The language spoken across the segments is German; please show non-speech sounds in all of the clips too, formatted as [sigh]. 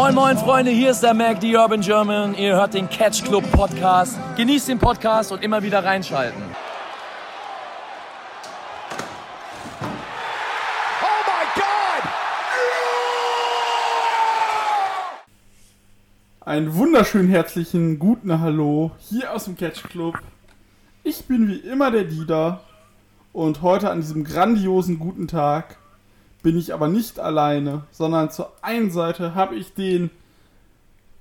Moin moin Freunde, hier ist der Mac, die Urban German. Ihr hört den Catch Club Podcast. Genießt den Podcast und immer wieder reinschalten. Einen wunderschönen herzlichen guten Hallo hier aus dem Catch Club. Ich bin wie immer der Dieter und heute an diesem grandiosen guten Tag bin ich aber nicht alleine, sondern zur einen Seite habe ich den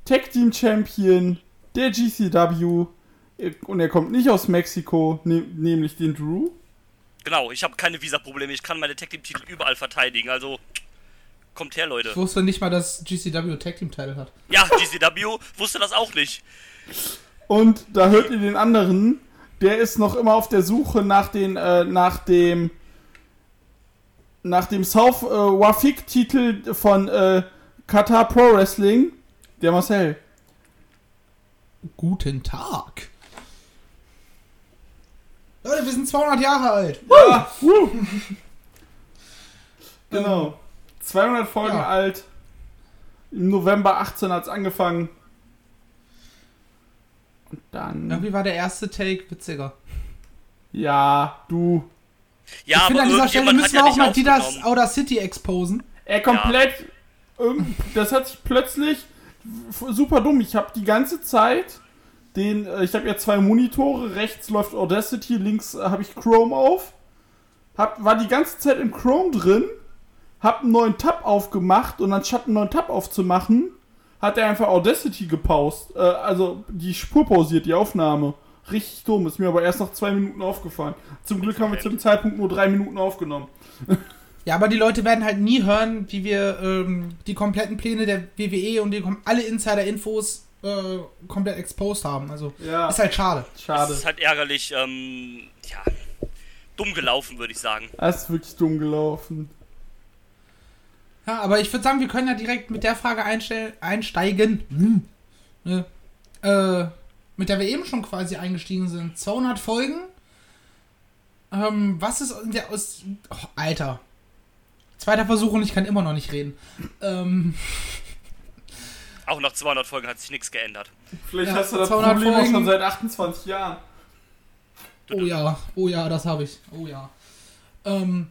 Tag Team Champion der GCW und er kommt nicht aus Mexiko, ne nämlich den Drew. Genau, ich habe keine Visa-Probleme, ich kann meine Tag Team Titel überall verteidigen, also kommt her, Leute. Ich wusste nicht mal, dass GCW Tag Team Title hat. Ja, GCW wusste das auch nicht. Und da hört ihr den anderen, der ist noch immer auf der Suche nach den äh, nach dem nach dem South äh, Wafik Titel von äh, Qatar Pro Wrestling, der Marcel. Guten Tag. Leute, wir sind 200 Jahre alt. Ja, [laughs] genau. 200 Folgen Ja. alt. Im November 18 hat's angefangen. Und dann. Irgendwie war der erste Take witziger. Ja, du. Ja, ich finde, an dieser Stelle müssen wir auch ja mal nicht Didas aufgenommen. Outer City exposen. Er komplett. irgend- Das hat sich plötzlich. Super dumm. Ich habe die ganze Zeit den. äh, Ich habe ja zwei Monitore. Rechts läuft Audacity, links äh, habe ich Chrome auf. Hab, war die ganze Zeit im Chrome drin. Hab einen neuen Tab aufgemacht und anstatt einen neuen Tab aufzumachen, hat er einfach Audacity gepaust. Äh, also die Spur pausiert, die Aufnahme. Richtig dumm. Ist mir aber erst nach zwei Minuten aufgefallen. Zum Glück haben wir zu dem Zeitpunkt nur drei Minuten aufgenommen. [laughs] Ja, aber die Leute werden halt nie hören, wie wir ähm, die kompletten Pläne der WWE und die, alle Insider-Infos äh, komplett exposed haben. Also Ja, ist halt schade. schade. Das ist halt ärgerlich, ähm, ja, dumm gelaufen, würde ich sagen. Das ist wirklich dumm gelaufen. Ja, aber ich würde sagen, wir können ja direkt mit der Frage einsteigen. Hm. Ne? Äh, mit der wir eben schon quasi eingestiegen sind. 200 Folgen. Ähm, was ist in der aus. Oh, Alter. Zweiter Versuch und ich kann immer noch nicht reden. Ähm, Auch nach 200 Folgen hat sich nichts geändert. Vielleicht Ja, hast du das 200 Problem Folgen. schon seit 28 Jahren. oh ja, oh ja, das habe ich. Oh ja. Ähm,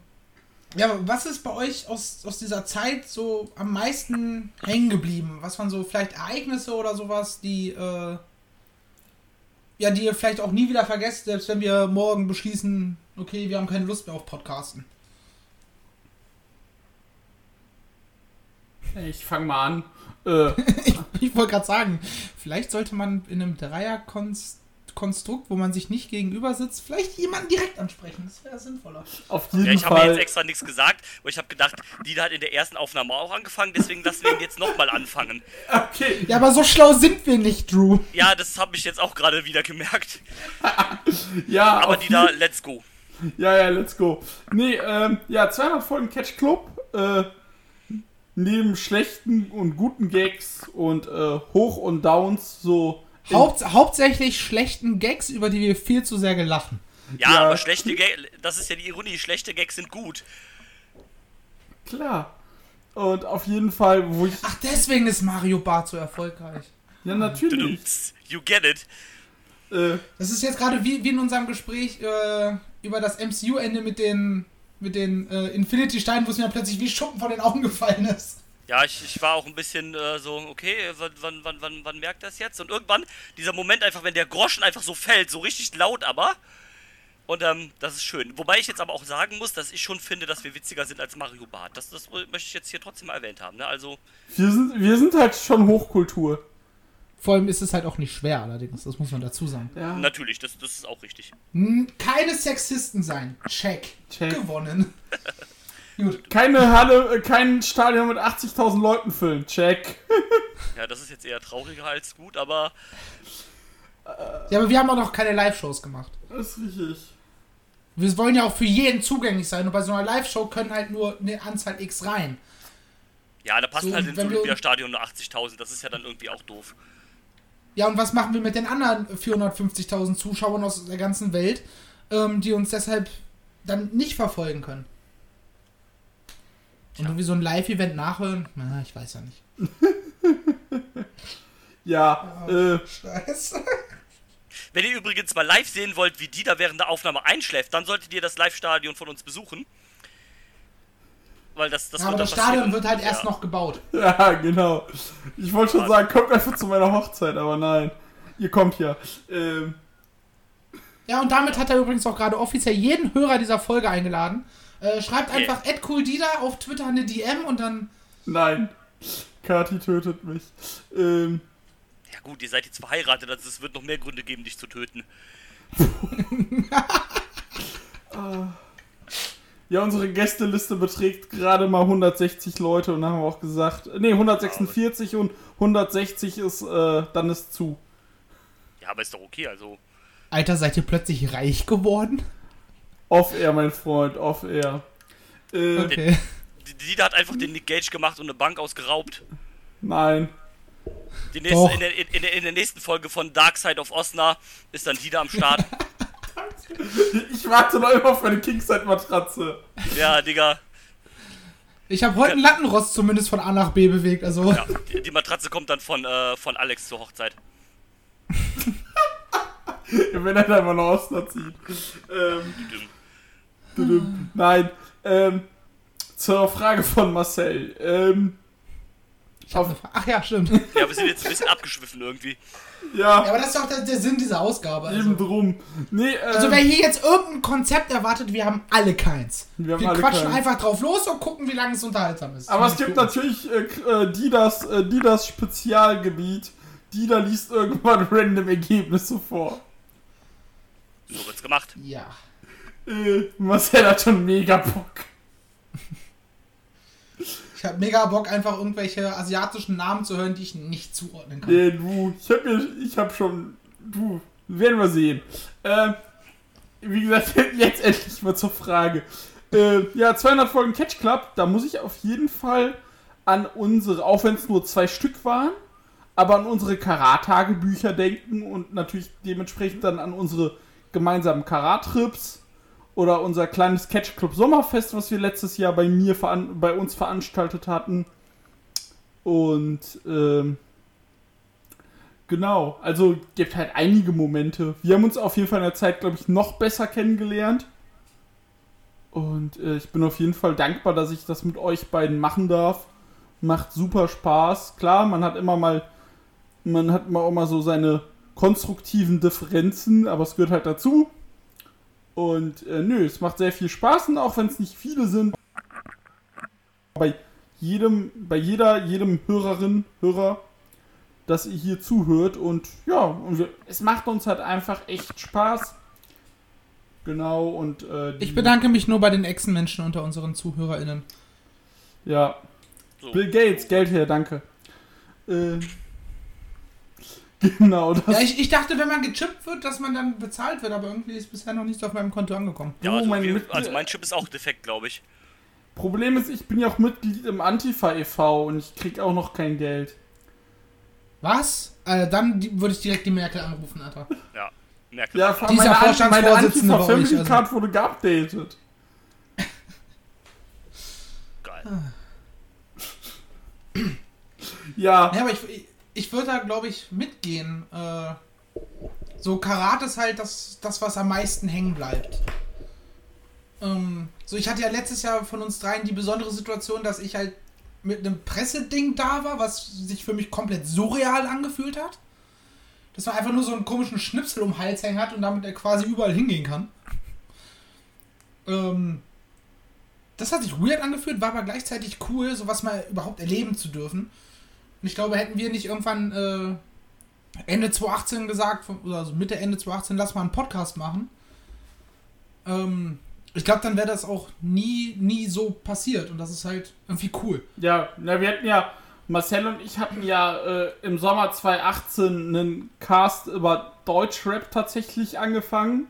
ja, aber was ist bei euch aus, aus dieser Zeit so am meisten hängen geblieben? Was waren so vielleicht Ereignisse oder sowas, die, äh, ja, die ihr vielleicht auch nie wieder vergesst, selbst wenn wir morgen beschließen, okay, wir haben keine Lust mehr auf Podcasten. Ich fang mal an. Äh, [laughs] Ich wollte gerade sagen, vielleicht sollte man in einem Dreierkonstrukt, wo man sich nicht gegenüber sitzt, vielleicht jemanden direkt ansprechen. Das wäre sinnvoller. auf jeden Ja, ich habe jetzt extra nichts gesagt, aber ich habe gedacht, die hat in der ersten Aufnahme auch angefangen, deswegen lassen wir ihn jetzt nochmal anfangen. Okay. Ja, aber so schlau sind wir nicht, Drew. Ja, das habe ich jetzt auch gerade wieder gemerkt. [laughs] Ja, Aber die da, let's go. Ja, ja, let's go. Nee, ähm, ja, 200 Folgen Catch Club. Äh, neben schlechten und guten Gags und äh, Hoch und Downs so. Haupt, hauptsächlich schlechten Gags, über die wir viel zu sehr gelachen. Ja, Ja. aber schlechte Gags, das ist ja die Ironie, schlechte Gags sind gut. Klar. Und auf jeden Fall, wo ich. Ach, deswegen ist Mario Bart so erfolgreich. Ja, natürlich. You get it. Äh, Das ist jetzt gerade wie, wie in unserem Gespräch äh, über das MCU-Ende mit den, mit den äh, Infinity-Steinen, wo es mir plötzlich wie Schuppen von den Augen gefallen ist. Ja, ich, ich war auch ein bisschen äh, so, okay, wann, wann, wann, wann, wann merkt das jetzt? Und irgendwann, dieser Moment einfach, wenn der Groschen einfach so fällt, so richtig laut aber. Und ähm, das ist schön. Wobei ich jetzt aber auch sagen muss, dass ich schon finde, dass wir witziger sind als Mario Bart. Das, das möchte ich jetzt hier trotzdem mal erwähnt haben. Ne? Also, wir, sind, wir sind halt schon Hochkultur. Vor allem ist es halt auch nicht schwer, allerdings, das muss man dazu sagen. Ja. natürlich, das, das ist auch richtig. Keine Sexisten sein. Check. Check. Gewonnen. [laughs] Gut. Keine Halle, äh, kein Stadion mit 80.000 Leuten füllen. Check. Ja, das ist jetzt eher trauriger als gut, aber Ja, aber wir haben auch noch keine Live-Shows gemacht. Das ist richtig. Wir wollen ja auch für jeden zugänglich sein und bei so einer Live-Show können halt nur eine Anzahl X rein. ja, da passt So, halt ins wenn wir- Olympiastadion nur 80.000. Das ist ja dann irgendwie auch doof. Ja, und was machen wir mit den anderen 450.000 Zuschauern aus der ganzen Welt, ähm, die uns deshalb dann nicht verfolgen können? Und irgendwie so ein Live-Event nachhören? Na, ich weiß ja nicht. [laughs] Ja, äh, Scheiße. Wenn ihr übrigens mal live sehen wollt, wie Dieter während der Aufnahme einschläft, dann solltet ihr das Live-Stadion von uns besuchen. Weil das, das Ja, aber das Stadion passieren. wird halt erst Ja. noch gebaut. [laughs] ja, genau. Ich wollte schon sagen, kommt einfach zu meiner Hochzeit, aber nein. Ihr kommt ja. Ähm, Ja, und damit hat er übrigens auch gerade offiziell jeden Hörer dieser Folge eingeladen. Äh, schreibt einfach @coolDida auf Twitter eine DM und dann nein. Kati tötet mich. Ähm, Ja gut, ihr seid jetzt verheiratet, also es wird noch mehr Gründe geben, dich zu töten. [laughs] ja, unsere Gästeliste beträgt gerade mal 160 Leute und dann haben wir auch gesagt, nee, 146 und 160 ist, äh, dann ist zu. Ja, aber ist doch okay, also. Alter, seid ihr plötzlich reich geworden? Off-Air, mein Freund, off-Air. Äh, Okay. Die- Dieter hat einfach den Nick Gage gemacht und eine Bank ausgeraubt. nein. Die nächste, Doch. in, der, in, der, in der nächsten Folge von Dark Side of Osna ist dann Dieter am Start. [laughs] Ich warte noch immer auf meine Kingside-Matratze. ja, Digga. Ich habe heute einen Lattenrost zumindest von A nach B bewegt, also. Ja, die, die Matratze kommt dann von, äh, von Alex zur Hochzeit. [laughs] Wenn er dann mal nach Osten zieht. Ähm. Nein. Ähm, zur Frage von Marcel. Ähm, auf, Ach ja, stimmt. Ja, wir sind jetzt ein bisschen abgeschwiffen irgendwie. Ja, ja, aber das ist doch der, der Sinn dieser Ausgabe. eben Also. drum. Nee, ähm, also wer hier jetzt irgendein Konzept erwartet, wir haben alle keins. Wir Wir, alle quatschen keins. einfach drauf los und gucken, wie lange es unterhaltsam ist. aber es gibt natürlich äh, äh, die das, äh, die das Spezialgebiet. Die da liest irgendwann [laughs] random Ergebnisse vor. So wird's gemacht. Ja. Äh, Marcel hat schon mega Bock. Ich habe mega Bock, einfach irgendwelche asiatischen Namen zu hören, die ich nicht zuordnen kann. Nee, du, ich hab mir, ich schon, du, werden wir sehen. Ähm, wie gesagt, [laughs] jetzt endlich mal zur Frage. Äh, ja, 200 Folgen Catch Club, da muss ich auf jeden Fall an unsere, auch wenn es nur zwei Stück waren, aber an unsere Karat-Tagebücher denken und natürlich dementsprechend dann an unsere gemeinsamen Karat-Trips oder unser kleines Catch Club Sommerfest, was wir letztes Jahr bei mir bei uns veranstaltet hatten. Und ähm, genau, also gibt halt einige Momente. Wir haben uns auf jeden Fall in der Zeit, glaube ich, noch besser kennengelernt. Und äh, ich bin auf jeden Fall dankbar, dass ich das mit euch beiden machen darf. Macht super Spaß. Klar, man hat immer mal, man hat immer auch mal so seine konstruktiven Differenzen, aber es gehört halt dazu. Und äh, nö, es macht sehr viel Spaß und auch wenn es nicht viele sind, bei jedem, bei jeder, jedem Hörerin, Hörer, dass ihr hier zuhört und ja, und wir, es macht uns halt einfach echt Spaß. Genau und äh, Ich bedanke mich nur bei den Echsenmenschen unter unseren ZuhörerInnen. Ja, So. Bill Gates, Geld her, danke. Äh, [laughs] genau, das. Ja, ich, ich dachte, wenn man gechippt wird, dass man dann bezahlt wird, aber irgendwie ist bisher noch nichts auf meinem Konto angekommen. Ja, Oh, also, mein wir, also mein Chip ist auch defekt, glaube ich. Problem ist, ich bin ja auch Mitglied im Antifa e.V. und ich krieg auch noch kein Geld. Was? Äh, dann würde ich direkt die Merkel anrufen, Alter. Ja, Merkel. Ja, Dieser meine, An- meine Vorstandsvorsitzende Antifa Family also. Card wurde geupdatet. Geil. Ja, Ja, aber ich, ich, ich würde da, glaube ich, mitgehen. Äh, so, Karat ist halt das, das, was am meisten hängen bleibt. Ähm, so, ich hatte ja letztes Jahr von uns dreien die besondere Situation, dass ich halt mit einem Presseding da war, was sich für mich komplett surreal angefühlt hat. Dass man einfach nur so einen komischen Schnipsel um den Hals hängen hat und damit er quasi überall hingehen kann. Ähm, das hat sich weird angefühlt, war aber gleichzeitig cool, sowas mal überhaupt erleben zu dürfen. Ich glaube, hätten wir nicht irgendwann äh, Ende 2018 gesagt, oder also Mitte, Ende 2018, lass mal einen Podcast machen. Ähm, ich glaube, dann wäre das auch nie, nie so passiert. Und das ist halt irgendwie cool. ja, na, wir hatten ja, Marcel und ich hatten ja äh, im Sommer 2018 einen Cast über Deutschrap tatsächlich angefangen.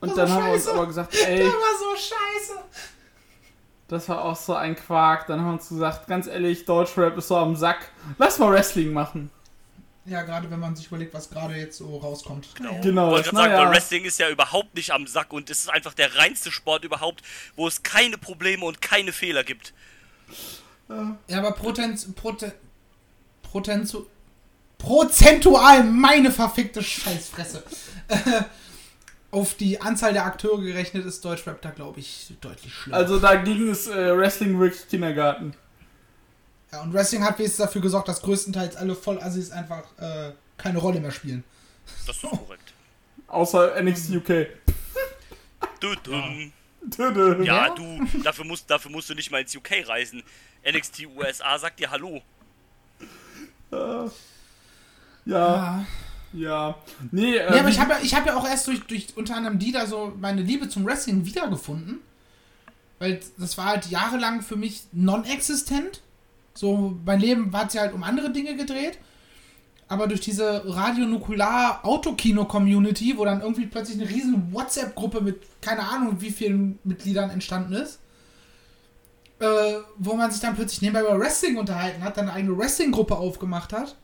Und dann war haben wir uns scheiße. aber gesagt, [laughs] ey, war so scheiße. Das war auch so ein Quark. Dann haben wir uns gesagt, ganz ehrlich, Deutschrap ist so am Sack. Lass mal Wrestling machen. Ja, gerade wenn man sich überlegt, was gerade jetzt so rauskommt. Genau. Genau, Ich wollte gerade sagen, weil Wrestling ist ja überhaupt nicht am Sack und es ist einfach der reinste Sport überhaupt, wo es keine Probleme und keine Fehler gibt. Ja, aber Potenz, Prote, Potenzu, prozentual meine verfickte Scheißfresse. [laughs] auf die Anzahl der Akteure gerechnet ist Deutschrap da, glaube ich, deutlich schlimmer. Also dagegen ist äh, Wrestling wirklich Kindergarten. Ja, und Wrestling hat wenigstens dafür gesorgt, dass größtenteils alle Vollassis einfach äh, keine Rolle mehr spielen. Das ist korrekt. Außer NXT UK. Du, dumm. Tödö. Ja, Ja? du, dafür musst, dafür musst du nicht mal ins UK reisen. NXT USA sagt dir Hallo. Ja, Ja. Ja. Nee, äh, Nee, aber ich habe ja, ich hab ja auch erst durch, durch unter anderem die da so meine Liebe zum Wrestling wiedergefunden. Weil das war halt jahrelang für mich non-existent. So, mein Leben hat sich halt um andere Dinge gedreht. Aber durch diese Radionukular-Autokino-Community, wo dann irgendwie plötzlich eine riesen WhatsApp-Gruppe mit keine Ahnung wie vielen Mitgliedern entstanden ist, äh, wo man sich dann plötzlich nebenbei über Wrestling unterhalten hat, dann eine eigene Wrestling-Gruppe aufgemacht hat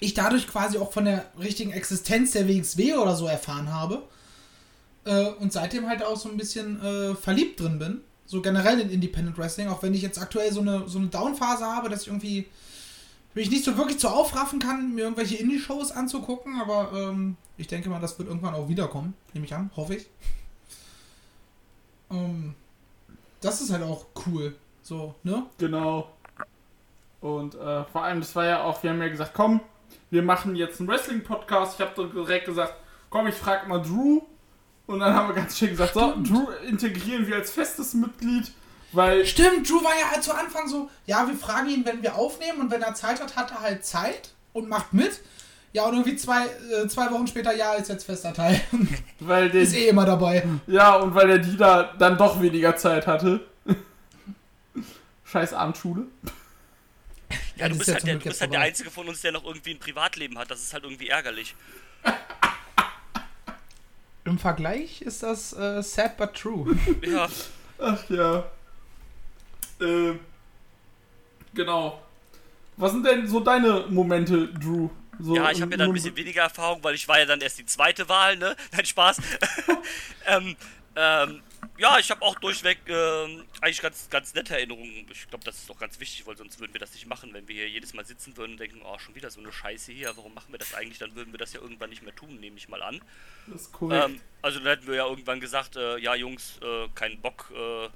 ich dadurch quasi auch von der richtigen Existenz der WXW oder so erfahren habe. Äh, und seitdem halt auch so ein bisschen äh, verliebt drin bin. So generell in Independent Wrestling, auch wenn ich jetzt aktuell so eine, so eine Downphase habe, dass ich irgendwie mich nicht so wirklich zu aufraffen kann, mir irgendwelche Indie-Shows anzugucken, aber ähm, ich denke mal, das wird irgendwann auch wiederkommen, nehme ich an, hoffe ich. Ähm, das ist halt auch cool. So, ne? Genau. Und äh, vor allem, das war ja auch, wir haben ja gesagt, komm, wir machen jetzt einen Wrestling-Podcast. Ich habe dann direkt gesagt, komm, ich frage mal Drew. Und dann haben wir ganz schön gesagt, so, Drew integrieren wir als festes Mitglied, weil Stimmt, Drew war ja halt zu Anfang so, ja, wir fragen ihn, wenn wir aufnehmen und wenn er Zeit hat, hat er halt Zeit und macht mit. Ja, und irgendwie zwei, äh, zwei Wochen später, ja, ist jetzt fester Teil. [laughs] weil der ist eh immer dabei. ja und weil der Dieter dann doch weniger Zeit hatte. [laughs] Scheiß Abendschule. Ja, du bist ja halt, der, du bist halt der. Einzige von uns, der noch irgendwie ein Privatleben hat. Das ist halt irgendwie ärgerlich. [laughs] Im Vergleich ist das äh, sad but true. [laughs] Ja, Ach ja. Äh, genau. Was sind denn so deine Momente, Drew? So ja ich habe ja dann ein bisschen weniger Erfahrung, weil ich war ja dann erst die zweite Wahl, ne? [laughs] Nein, Spaß. ähm, ähm, ja, ich habe auch durchweg ähm, eigentlich ganz, ganz nette Erinnerungen. Ich glaube, das ist doch ganz wichtig, weil sonst würden wir das nicht machen, wenn wir hier jedes Mal sitzen würden und denken, oh, schon wieder so eine Scheiße hier, warum machen wir das eigentlich? Dann würden wir das ja irgendwann nicht mehr tun, nehme ich mal an. Das ist korrekt. Ähm, also dann hätten wir ja irgendwann gesagt, äh, ja Jungs, äh, keinen Bock, äh,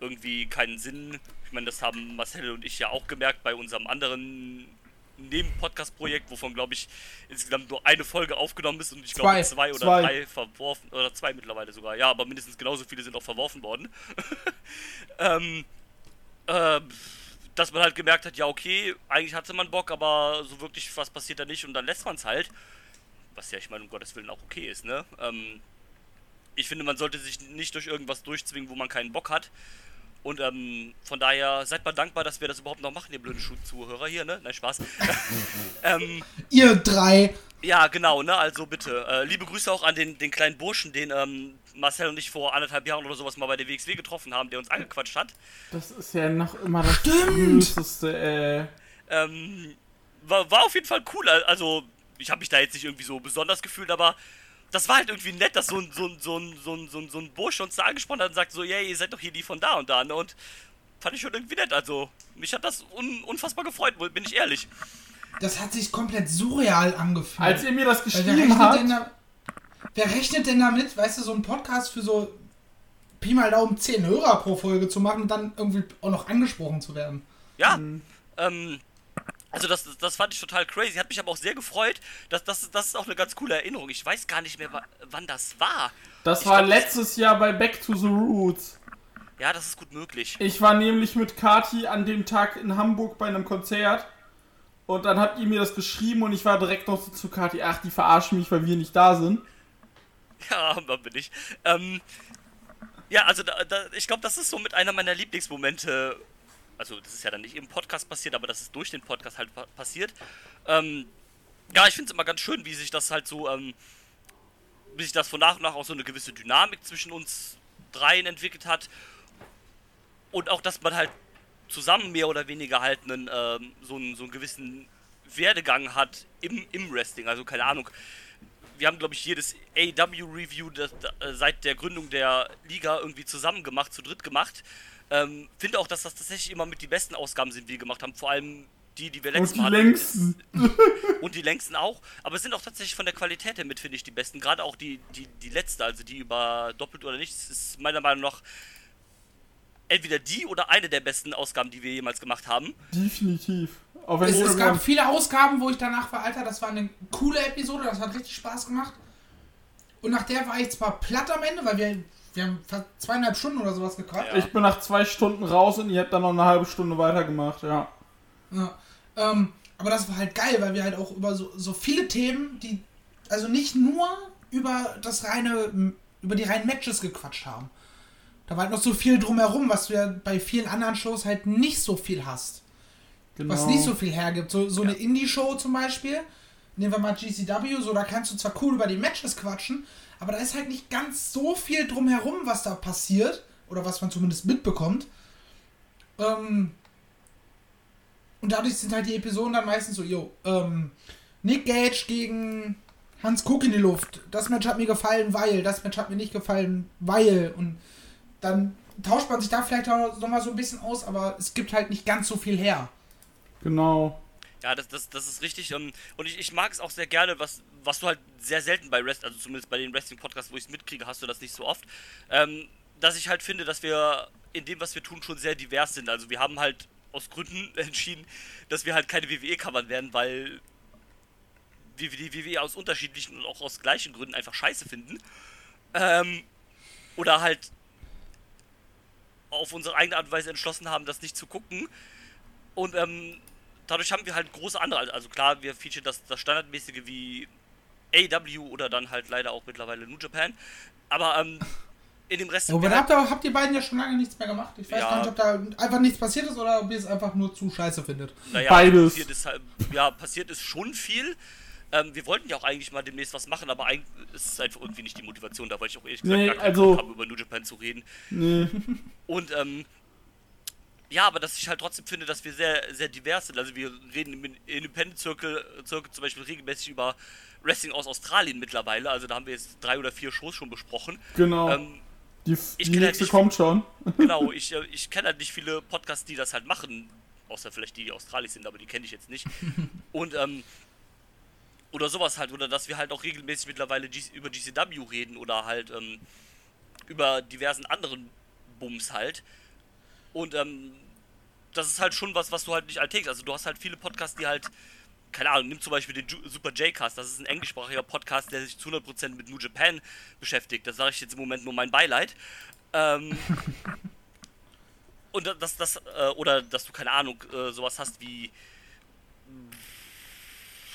irgendwie keinen Sinn. Ich meine, das haben Marcel und ich ja auch gemerkt bei unserem anderen Neben-Podcast-Projekt, wovon glaube ich insgesamt nur eine Folge aufgenommen ist und ich glaube Zwei. zwei oder Zwei. drei verworfen oder zwei mittlerweile sogar. Ja, aber mindestens genauso viele sind auch verworfen worden. [laughs] ähm, ähm, dass man halt gemerkt hat, ja okay, eigentlich hatte man Bock, aber so wirklich was passiert da nicht und dann lässt man es halt. Was ja, ich meine, um Gottes Willen auch okay ist, ne? Ähm, ich finde, man sollte sich nicht durch irgendwas durchzwingen, wo man keinen Bock hat. Und ähm, von daher seid mal dankbar, dass wir das überhaupt noch machen, ihr blöden Schuh-Zuhörer hier, ne? Nein, Spaß. [laughs] ähm, Ihr drei. ja, genau, ne? Also bitte. Äh, liebe Grüße auch an den, den kleinen Burschen, den ähm, Marcel und ich vor anderthalb Jahren oder sowas mal bei der WXW getroffen haben, der uns angequatscht hat. das ist ja noch immer das Stimmt. Größte, äh. Ähm, war, war auf jeden Fall cool. Also, ich habe mich da jetzt nicht irgendwie so besonders gefühlt, aber das war halt irgendwie nett, dass so ein, so ein, so ein, so ein, so ein, so ein Bursche uns da angesprochen hat und sagt so, yeah, ihr seid doch hier die von da und da, ne? Und fand ich schon irgendwie nett. Also, mich hat das un, unfassbar gefreut, bin ich ehrlich. Das hat sich komplett surreal angefühlt. Als ihr mir das geschrieben rechnet, denn habt. da, wer rechnet denn damit, weißt du, so einen Podcast für so Pi mal Daumen 10 Hörer pro Folge zu machen und dann irgendwie auch noch angesprochen zu werden? Ja, ähm, also das, das fand ich total crazy. Hat mich aber auch sehr gefreut. Das, das, das ist auch eine ganz coole Erinnerung. Ich weiß gar nicht mehr, wa- wann das war. Das Ich war glaub, letztes Jahr bei Back to the Roots. Ja, das ist gut möglich. Ich war nämlich mit Kati an dem Tag in Hamburg bei einem Konzert. Und dann habt ihr mir das geschrieben und ich war direkt noch so zu Kati, ach, die verarschen mich, weil wir nicht da sind. Ja, [laughs] da bin ich. Ähm, ja, also da, da, ich glaube, das ist so mit einer meiner Lieblingsmomente. Also das ist ja dann nicht im Podcast passiert, aber das ist durch den Podcast halt pa passiert. Ähm, ja, ich finde es immer ganz schön, wie sich das halt so, ähm, wie sich das von nach und nach auch so eine gewisse Dynamik zwischen uns dreien entwickelt hat. Und auch, dass man halt zusammen mehr oder weniger halt einen, ähm, so, einen, so einen gewissen Werdegang hat im, im Wrestling. Also keine Ahnung. Wir haben, glaube ich, jedes AW-Review äh, seit der Gründung der Liga irgendwie zusammen gemacht, zu dritt gemacht. Ähm, Finde auch, dass das tatsächlich immer mit die besten Ausgaben sind, die wir gemacht haben. Vor allem die, die wir Und letztes die Mal längsten. Ist, [laughs] und die längsten auch. Aber es sind auch tatsächlich von der Qualität her mit, finde ich, die besten. Gerade auch die, die, die letzte, also die über doppelt oder nichts, ist meiner Meinung nach entweder die oder eine der besten Ausgaben, die wir jemals gemacht haben. Definitiv. Es, es gab viele Ausgaben, wo ich danach war, Alter, das war eine coole Episode, das hat richtig Spaß gemacht. Und nach der war ich zwar platt am Ende, weil wir, wir haben fast zweieinhalb Stunden oder sowas gequatscht. Ja. Ich bin nach zwei Stunden raus und ihr habt dann noch eine halbe Stunde weitergemacht, ja. Ja. Ähm, aber das war halt geil, weil wir halt auch über so, so viele Themen, die, also nicht nur über das reine, über die reinen Matches gequatscht haben. Da war halt noch so viel drumherum, was du ja bei vielen anderen Shows halt nicht so viel hast. Genau. Was nicht so viel hergibt. So, so eine Indie-Show zum Beispiel, nehmen wir mal GCW, so da kannst du zwar cool über die Matches quatschen, aber da ist halt nicht ganz so viel drumherum, was da passiert, oder was man zumindest mitbekommt. Ähm, und dadurch sind halt die Episoden dann meistens so, yo, ähm, Nick Gage gegen Hans Cook in die Luft. Das Match hat mir gefallen, weil, das Match hat mir nicht gefallen, weil. Und dann tauscht man sich da vielleicht auch nochmal so ein bisschen aus, aber es gibt halt nicht ganz so viel her. Genau. Ja, das, das, das ist richtig. Und ich, ich mag es auch sehr gerne, was, was du halt sehr selten bei Rest, also zumindest bei den Wrestling-Podcasts, wo ich es mitkriege, hast du das nicht so oft. Ähm, dass ich halt finde, dass wir in dem, was wir tun, schon sehr divers sind. Also wir haben halt aus Gründen [laughs] entschieden, dass wir halt keine WWE covern werden, weil wir die WWE aus unterschiedlichen und auch aus gleichen Gründen einfach scheiße finden. Ähm, oder halt auf unsere eigene Art und Weise entschlossen haben, das nicht zu gucken. Und ähm, dadurch haben wir halt große andere, also klar, wir featuren das, das Standardmäßige wie AW oder dann halt leider auch mittlerweile New Japan. Aber ähm, in dem Rest Aber da halt, habt ihr, habt ihr beiden ja schon lange nichts mehr gemacht. Ich weiß Ja. gar nicht, ob da einfach nichts passiert ist oder ob ihr es einfach nur zu scheiße findet. naja, beides. Passiert ist, halt- ja, passiert ist schon viel. Ähm, wir wollten ja auch eigentlich mal demnächst was machen, aber eigentlich ist es einfach irgendwie nicht die Motivation. Da wollte ich auch ehrlich gesagt Nee, gar keinen also- Bock haben, über New Japan zu reden. Nee. Und ähm, ja, aber dass ich halt trotzdem finde, dass wir sehr, sehr divers sind. Also wir reden im Independent Circle, Circle zum Beispiel regelmäßig über Wrestling aus Australien mittlerweile. Also da haben wir jetzt drei oder vier Shows schon besprochen. Genau. Ähm, die ich die halt nächste nicht kommt schon. [laughs] genau, ich, äh, ich kenne halt nicht viele Podcasts, die das halt machen. Außer vielleicht die, die australisch sind, aber die kenne ich jetzt nicht. [laughs] Und ähm, oder sowas halt, oder dass wir halt auch regelmäßig mittlerweile G über GCW reden oder halt ähm, über diversen anderen Bums halt. Und ähm, das ist halt schon was, was du halt nicht alltäglich. Also du hast halt viele Podcasts, die halt, keine Ahnung, nimm zum Beispiel den Ju Super J-Cast, das ist ein englischsprachiger Podcast, der sich zu 100% mit New Japan beschäftigt. Das sage ich jetzt im Moment nur mein Beileid. Ähm, [laughs] und das, das, äh, oder dass du, keine Ahnung, äh, sowas hast wie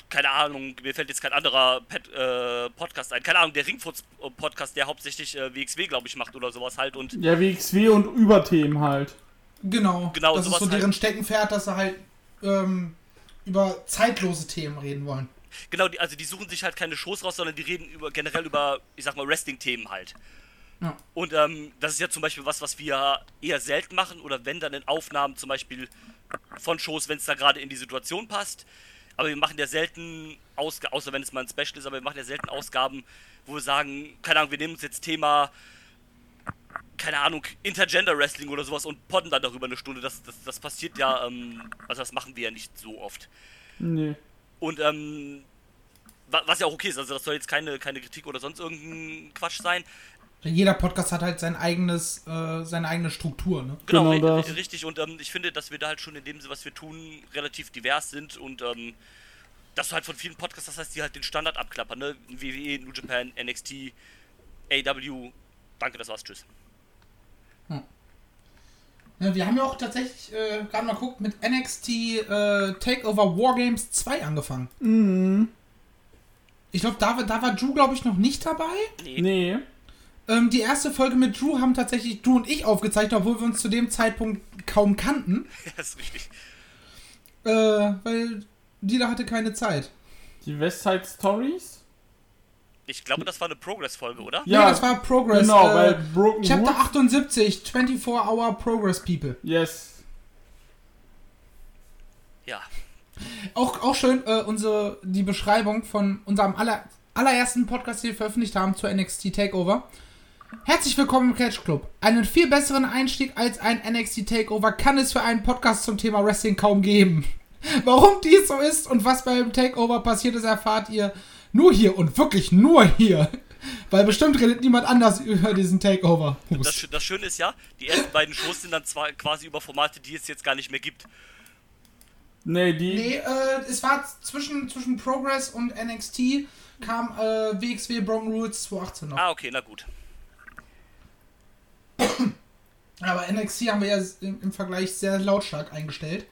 keine Ahnung, mir fällt jetzt kein anderer Pet, äh, Podcast ein. Keine Ahnung, der Ringfuchs-Podcast, der hauptsächlich äh, WXW, glaube ich, macht oder sowas halt. Und Ja, WXW und Überthemen halt. Genau. Genau, Das ist so halt. deren Steckenpferd, dass sie halt ähm, über zeitlose Themen reden wollen. genau, die, also die suchen sich halt keine Shows raus, sondern die reden über generell über, ich sag mal, Wrestling-Themen halt. Ja. Und ähm, das ist ja zum Beispiel was, was wir eher selten machen oder wenn dann in Aufnahmen zum Beispiel von Shows, wenn es da gerade in die Situation passt. Aber wir machen ja selten Ausgaben, außer wenn es mal ein Special ist, aber wir machen ja selten Ausgaben, wo wir sagen, keine Ahnung, wir nehmen uns jetzt Thema, keine Ahnung, Intergender Wrestling oder sowas und podden dann darüber eine Stunde. Das, das, das passiert ja, ähm, also das machen wir ja nicht so oft. Nee. Und ähm, wa- was ja auch okay ist, also das soll jetzt keine, keine Kritik oder sonst irgendein Quatsch sein. Jeder Podcast hat halt sein eigenes, äh, seine eigene Struktur, ne? Genau, Genau richtig. Und ähm, ich finde, dass wir da halt schon in dem, was wir tun, relativ divers sind und ähm, dass du halt von vielen Podcasts, das heißt, die halt den Standard abklappern, ne? WWE, New Japan, NXT, AW. Danke, das war's, tschüss. Ja, wir haben ja auch tatsächlich äh, gerade mal geguckt mit NXT äh, Takeover Wargames 2 angefangen. Mhm. Ich glaube, da, war- da war Drew, glaube ich, noch nicht dabei. Nee. Nee. Ähm, die erste Folge mit Drew haben tatsächlich Drew und ich aufgezeichnet, obwohl wir uns zu dem Zeitpunkt kaum kannten. [laughs] das ist richtig. Äh, weil Dieter hatte keine Zeit. Die Westside Stories? Ich glaube, das war eine Progress-Folge, oder? Ja, nee, das war Progress. Genau, äh, weil Broken Chapter Woods. 78, 24-Hour Progress People. Yes. Ja. Auch, auch schön, äh, unsere, die Beschreibung von unserem aller, allerersten Podcast, den wir veröffentlicht haben zur NXT Takeover. Herzlich willkommen im Catch Club. Einen viel besseren Einstieg als ein NXT Takeover kann es für einen Podcast zum Thema Wrestling kaum geben. [laughs] Warum dies so ist und was beim Takeover passiert ist, erfahrt ihr nur hier und wirklich nur hier. Weil bestimmt redet niemand anders über diesen Takeover. Das, das Schöne ist ja, die ersten beiden Shows sind dann zwar quasi über Formate, die es jetzt gar nicht mehr gibt. Nee, die. Nee, äh, es war zwischen, zwischen Progress und NXT kam äh, WXW Broken Rules 2018 noch. Ah, okay, na gut. Aber NXT haben wir ja im, im Vergleich sehr lautstark eingestellt.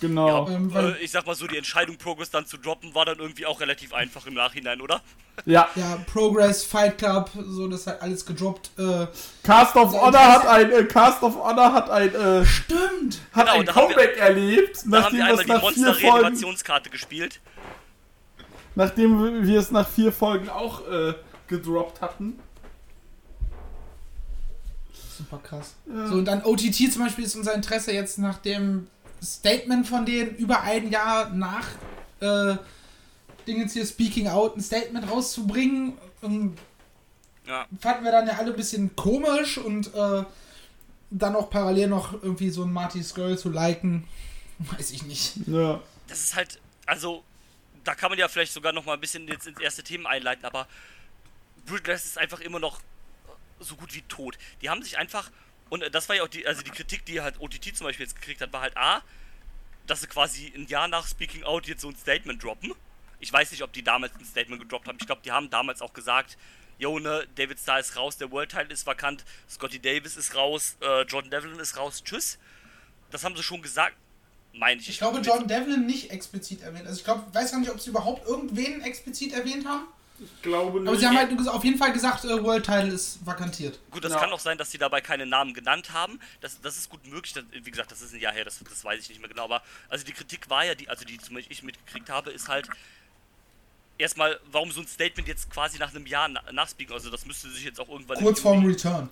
Genau. Ähm, weil, Äh, ich sag mal so, die Entscheidung, Progress dann zu droppen, war dann irgendwie auch relativ einfach im Nachhinein, oder? Ja. ja, Progress, Fight Club, so, das hat alles gedroppt. Äh, Cast of Honor hat ein. Äh, Cast of Honor hat ein. Äh, stimmt! hat Genau, ein haben wir- Comeback erlebt, Da haben nachdem wir wir die nach vier Folgen. Monster-Reanimationskarte gespielt. Nachdem wir es nach vier Folgen auch äh, gedroppt hatten. Super krass. Ja. So, und dann OTT zum Beispiel ist unser Interesse jetzt nach dem Statement von denen über ein Jahr nach äh, Dingens hier Speaking Out ein Statement rauszubringen. Ähm, Ja. fanden wir dann ja alle ein bisschen komisch und äh, dann auch parallel noch irgendwie so ein Marty's Girl zu liken. [laughs] Weiß ich nicht. Ja. Das ist halt, also, da kann man ja vielleicht sogar noch mal ein bisschen jetzt ins erste Thema einleiten, aber Brutalist ist einfach immer noch so gut wie tot. Die haben sich einfach, und äh, das war ja auch die, also die Kritik, die halt OTT zum Beispiel jetzt gekriegt hat, war halt A, dass sie quasi ein Jahr nach Speaking Out jetzt so ein Statement droppen. Ich weiß nicht, ob die damals ein Statement gedroppt haben. Ich glaube, die haben damals auch gesagt, yo, ne, David Starr ist raus, der World Title ist vakant, Scotty Davis ist raus, äh, Jordan Devlin ist raus, tschüss. Das haben sie schon gesagt, meine ich. Ich glaube, Jordan Devlin nicht explizit erwähnt. Also ich glaube, weiß gar nicht, ob sie überhaupt irgendwen explizit erwähnt haben. Ich glaube nicht. Aber sie haben halt auf jeden Fall gesagt, äh, World Title ist vakantiert. Gut, das Ja. kann auch sein, dass sie dabei keine Namen genannt haben. Das, das ist gut möglich. Das, wie gesagt, das ist ein Jahr her, das, das weiß ich nicht mehr genau. Aber also die Kritik war ja, die, also die zum Beispiel ich mitgekriegt habe, ist halt erstmal, warum so ein Statement jetzt quasi nach einem Jahr na, nachspeaken. Also das müsste sich jetzt auch irgendwann. Kurz vorm Return.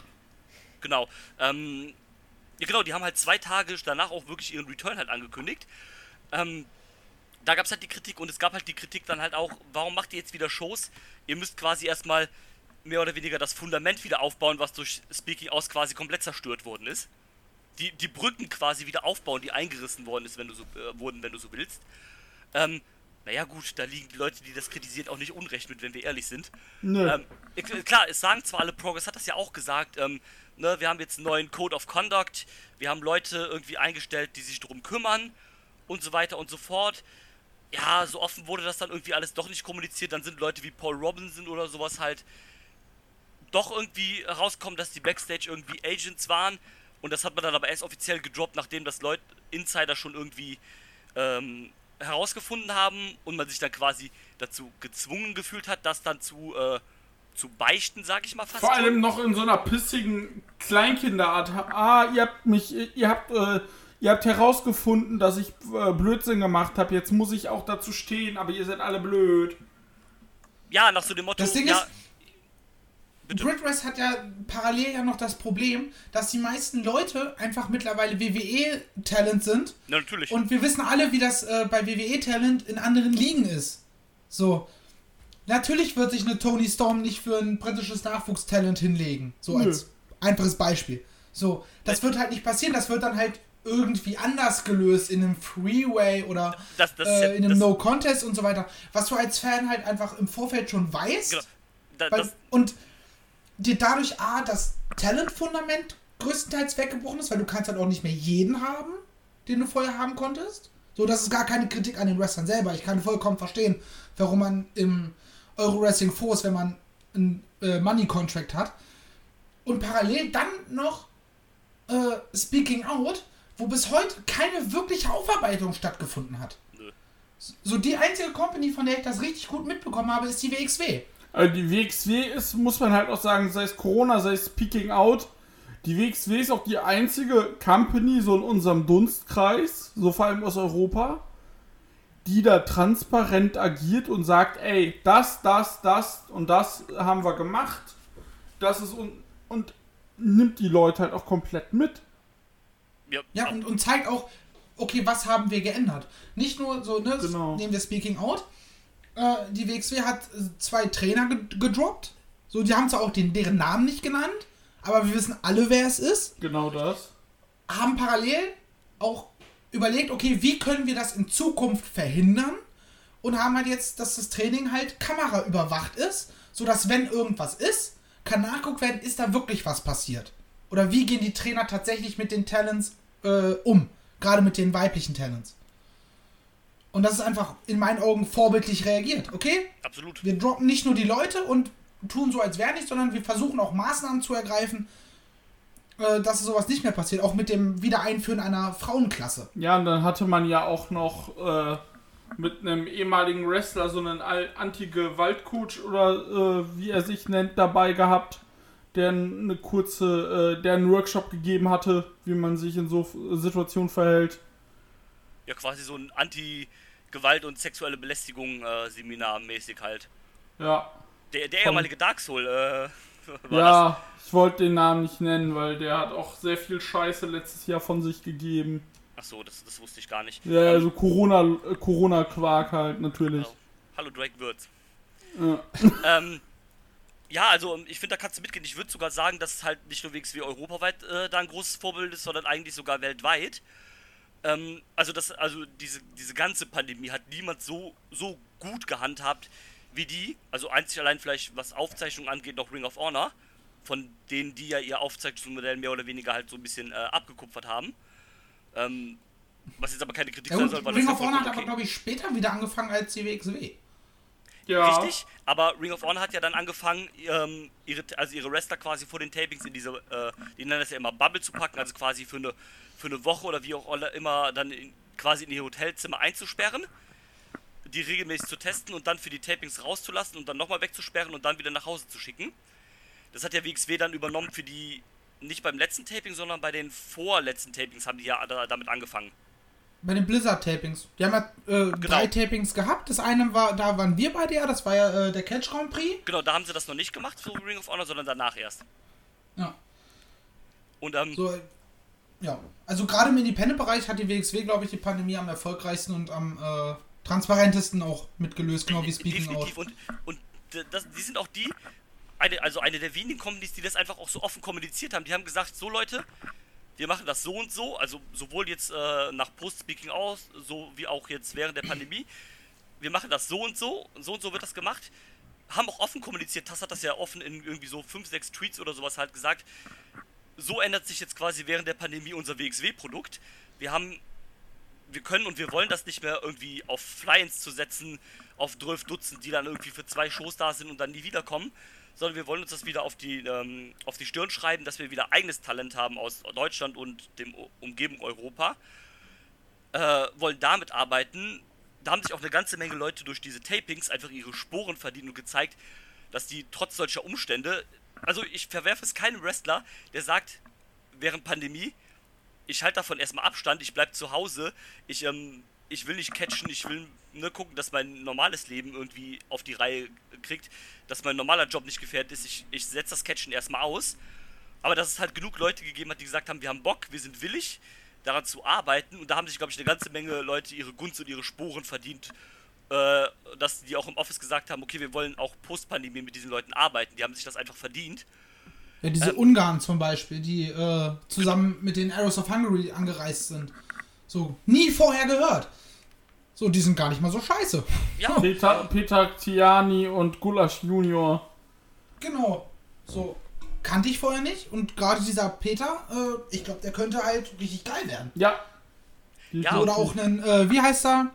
Genau. Ähm, ja, genau, die haben halt zwei Tage danach auch wirklich ihren Return halt angekündigt. Ähm, da gab es halt die Kritik und es gab halt die Kritik dann halt auch, warum macht ihr jetzt wieder Shows? Ihr müsst quasi erstmal mehr oder weniger das Fundament wieder aufbauen, was durch Speaking aus quasi komplett zerstört worden ist. Die, die Brücken quasi wieder aufbauen, die eingerissen worden ist, wenn du so, äh, wurden, wenn du so willst. Ähm, naja gut, da liegen die Leute, die das kritisieren, auch nicht unrecht mit, wenn wir ehrlich sind. Nö. Ähm, ich- klar, es sagen zwar alle, Progress hat das ja auch gesagt, ähm, ne, wir haben jetzt einen neuen Code of Conduct, wir haben Leute irgendwie eingestellt, die sich drum kümmern und so weiter und so fort. Ja, so offen wurde das dann irgendwie alles doch nicht kommuniziert, dann sind Leute wie Paul Robinson oder sowas halt doch irgendwie herausgekommen, dass die Backstage irgendwie Agents waren und das hat man dann aber erst offiziell gedroppt, nachdem das Leute, Insider schon irgendwie ähm, herausgefunden haben und man sich dann quasi dazu gezwungen gefühlt hat, das dann zu, äh, zu beichten, sag ich mal fast. Vor allem noch in so einer pissigen Kleinkinderart. Ah, ihr habt mich, ihr habt, äh, ihr habt herausgefunden, dass ich äh, Blödsinn gemacht habe. Jetzt muss ich auch dazu stehen, aber ihr seid alle blöd. Ja, nach so dem Motto, Das Ding ja, ist, Bitte. Britwest hat ja parallel ja noch das Problem, dass die meisten Leute einfach mittlerweile WWE-Talent sind. na, natürlich. Und wir wissen alle, wie das äh, bei WWE-Talent in anderen Ligen ist. So. Natürlich wird sich eine Tony Storm nicht für ein britisches Nachwuchstalent hinlegen. So Nö. als einfaches Beispiel. So. Das wird halt nicht passieren. Das wird dann halt irgendwie anders gelöst in einem Freeway oder Das- das äh, in einem das- No-Contest und so weiter. Was du als Fan halt einfach im Vorfeld schon weißt. Genau. Da, Weil, und dir dadurch A, das Talentfundament größtenteils weggebrochen ist, weil du kannst halt auch nicht mehr jeden haben, den du vorher haben konntest. So, das ist gar keine Kritik an den Wrestlern selber. Ich kann vollkommen verstehen, warum man im Euro Wrestling froh ist, wenn man einen äh, Money Contract hat. Und parallel dann noch äh, Speaking Out, wo bis heute keine wirkliche Aufarbeitung stattgefunden hat. Nö. So, die einzige Company, von der ich das richtig gut mitbekommen habe, ist die WXW. Also die WXW ist, muss man halt auch sagen, sei es Corona, sei es Speaking Out. Die WXW ist auch die einzige Company, so in unserem Dunstkreis, so vor allem aus Europa, die da transparent agiert und sagt, ey, das, das, das und das haben wir gemacht. Das ist und, und nimmt die Leute halt auch komplett mit. Ja, Ja, und, und zeigt auch, okay, was haben wir geändert? Nicht nur so, ne, Genau. nehmen wir Speaking Out. Äh, die WXW hat äh, zwei Trainer ge gedroppt. So, die haben zwar auch den, deren Namen nicht genannt, aber wir wissen alle, wer es ist. Genau das. Haben parallel auch überlegt, okay, wie können wir das in Zukunft verhindern? Und haben halt jetzt, dass das Training halt Kamera überwacht ist, sodass wenn irgendwas ist, kann nachguckt werden, ist da wirklich was passiert? Oder wie gehen die Trainer tatsächlich mit den Talents äh, um? Gerade mit den weiblichen Talents. Und das ist einfach in meinen Augen vorbildlich reagiert, okay? Absolut. Wir droppen nicht nur die Leute und tun so, als wäre nichts, sondern wir versuchen auch Maßnahmen zu ergreifen, äh, dass sowas nicht mehr passiert. Auch mit dem Wiedereinführen einer Frauenklasse. Ja, und dann hatte man ja auch noch äh, mit einem ehemaligen Wrestler so einen Al- Anti-Gewalt-Coach oder äh, wie er sich nennt, dabei gehabt, der eine kurze, äh, der einen Workshop gegeben hatte, wie man sich in so Situationen verhält. Ja, quasi so ein Anti-Gewalt und sexuelle Belästigung äh, Seminar mäßig halt. Ja. Der, der ehemalige Dark Soul, äh, [laughs] ja, ich wollte den Namen nicht nennen, weil der hat auch sehr viel Scheiße letztes Jahr von sich gegeben. das? Achso, das, das wusste ich gar nicht. Ja, also Corona, äh, Corona-Quark halt natürlich. Hallo, Hallo Drake Würz. Ja. [laughs] ähm, ja, also ich finde, da kannst du mitgehen. Ich würde sogar sagen, dass es halt nicht nur WXW europaweit äh, da ein großes Vorbild ist, sondern eigentlich sogar weltweit. Ähm, also das, also diese, diese ganze Pandemie hat niemand so, so gut gehandhabt wie die. Also einzig allein vielleicht, was Aufzeichnungen angeht, noch Ring of Honor, von denen die ja ihr Aufzeichnungsmodell mehr oder weniger halt so ein bisschen äh, abgekupfert haben. Ähm, was jetzt aber keine Kritik Ja, sein soll, weil Ring of Honor hat aber, okay. glaube ich, später wieder angefangen als die WXW. Ja. Richtig, aber Ring of Honor hat ja dann angefangen, ähm, ihre, also ihre Wrestler quasi vor den Tapings in diese, äh, die nennen das ja immer Bubble zu packen, also quasi für eine, für eine Woche oder wie auch immer dann in, quasi in ihr Hotelzimmer einzusperren, die regelmäßig zu testen und dann für die Tapings rauszulassen und dann nochmal wegzusperren und dann wieder nach Hause zu schicken. Das hat ja WXW dann übernommen für die, nicht beim letzten Taping, sondern bei den vorletzten Tapings haben die ja da, damit angefangen. Bei den Blizzard-Tapings. Die haben ja äh, Genau. drei Tapings gehabt. Das eine war, da waren wir beide ja, das war ja äh, der Catch Grand Prix. Genau, da haben sie das noch nicht gemacht für Ring of Honor, sondern danach erst. Ja. Und ähm, So, ja. Also gerade im Independent-Bereich hat die WXW, glaube ich, die Pandemie am erfolgreichsten und am äh, transparentesten auch mitgelöst, genau wie Speaking Out. Definitiv. Und, und d- das, die sind auch die, eine, also eine der wenigen Companies, die das einfach auch so offen kommuniziert haben. Die haben gesagt, so Leute, wir machen das so und so, also sowohl jetzt äh, nach Post-Speaking aus, so wie auch jetzt während der Pandemie. Wir machen das so und so, so und so wird das gemacht. Haben auch offen kommuniziert, Tass hat das ja offen in irgendwie so 5, 6 Tweets oder sowas halt gesagt. So ändert sich jetzt quasi während der Pandemie unser WXW-Produkt. Wir haben wir können und wir wollen das nicht mehr irgendwie auf Fly-ins zu setzen, auf 12 Dutzend, die dann irgendwie für zwei Shows da sind und dann nie wiederkommen, sondern wir wollen uns das wieder auf die, ähm, auf die Stirn schreiben, dass wir wieder eigenes Talent haben aus Deutschland und dem Umgebung Europa. Äh, wollen damit arbeiten. Da haben sich auch eine ganze Menge Leute durch diese Tapings einfach ihre Sporen verdient und gezeigt, dass die trotz solcher Umstände, also ich verwerfe es keinem Wrestler, der sagt, während Pandemie, ich halte davon erstmal Abstand, ich bleib zu Hause, ich, ähm, ich will nicht catchen, ich will nur gucken, dass mein normales Leben irgendwie auf die Reihe kriegt, dass mein normaler Job nicht gefährdet ist, ich, ich setze das Catchen erstmal aus. Aber dass es halt genug Leute gegeben hat, die gesagt haben, wir haben Bock, wir sind willig, daran zu arbeiten. Und da haben sich, glaube ich, eine ganze Menge Leute ihre Gunst und ihre Sporen verdient, äh, dass die auch im Office gesagt haben, okay, wir wollen auch Post-Pandemie mit diesen Leuten arbeiten. Die haben sich das einfach verdient. Ja, diese Ähm. Ungarn zum Beispiel, die äh, zusammen mit den Arrows of Hungary angereist sind. So, nie vorher gehört. So, die sind gar nicht mal so scheiße. Ja, Peter, Peter Tiani und Gulasch Junior. Genau. So, kannte ich vorher nicht. Und gerade dieser Peter, äh, ich glaube, der könnte halt richtig geil werden. Ja. Ja, Oder auch einen, äh, wie heißt er?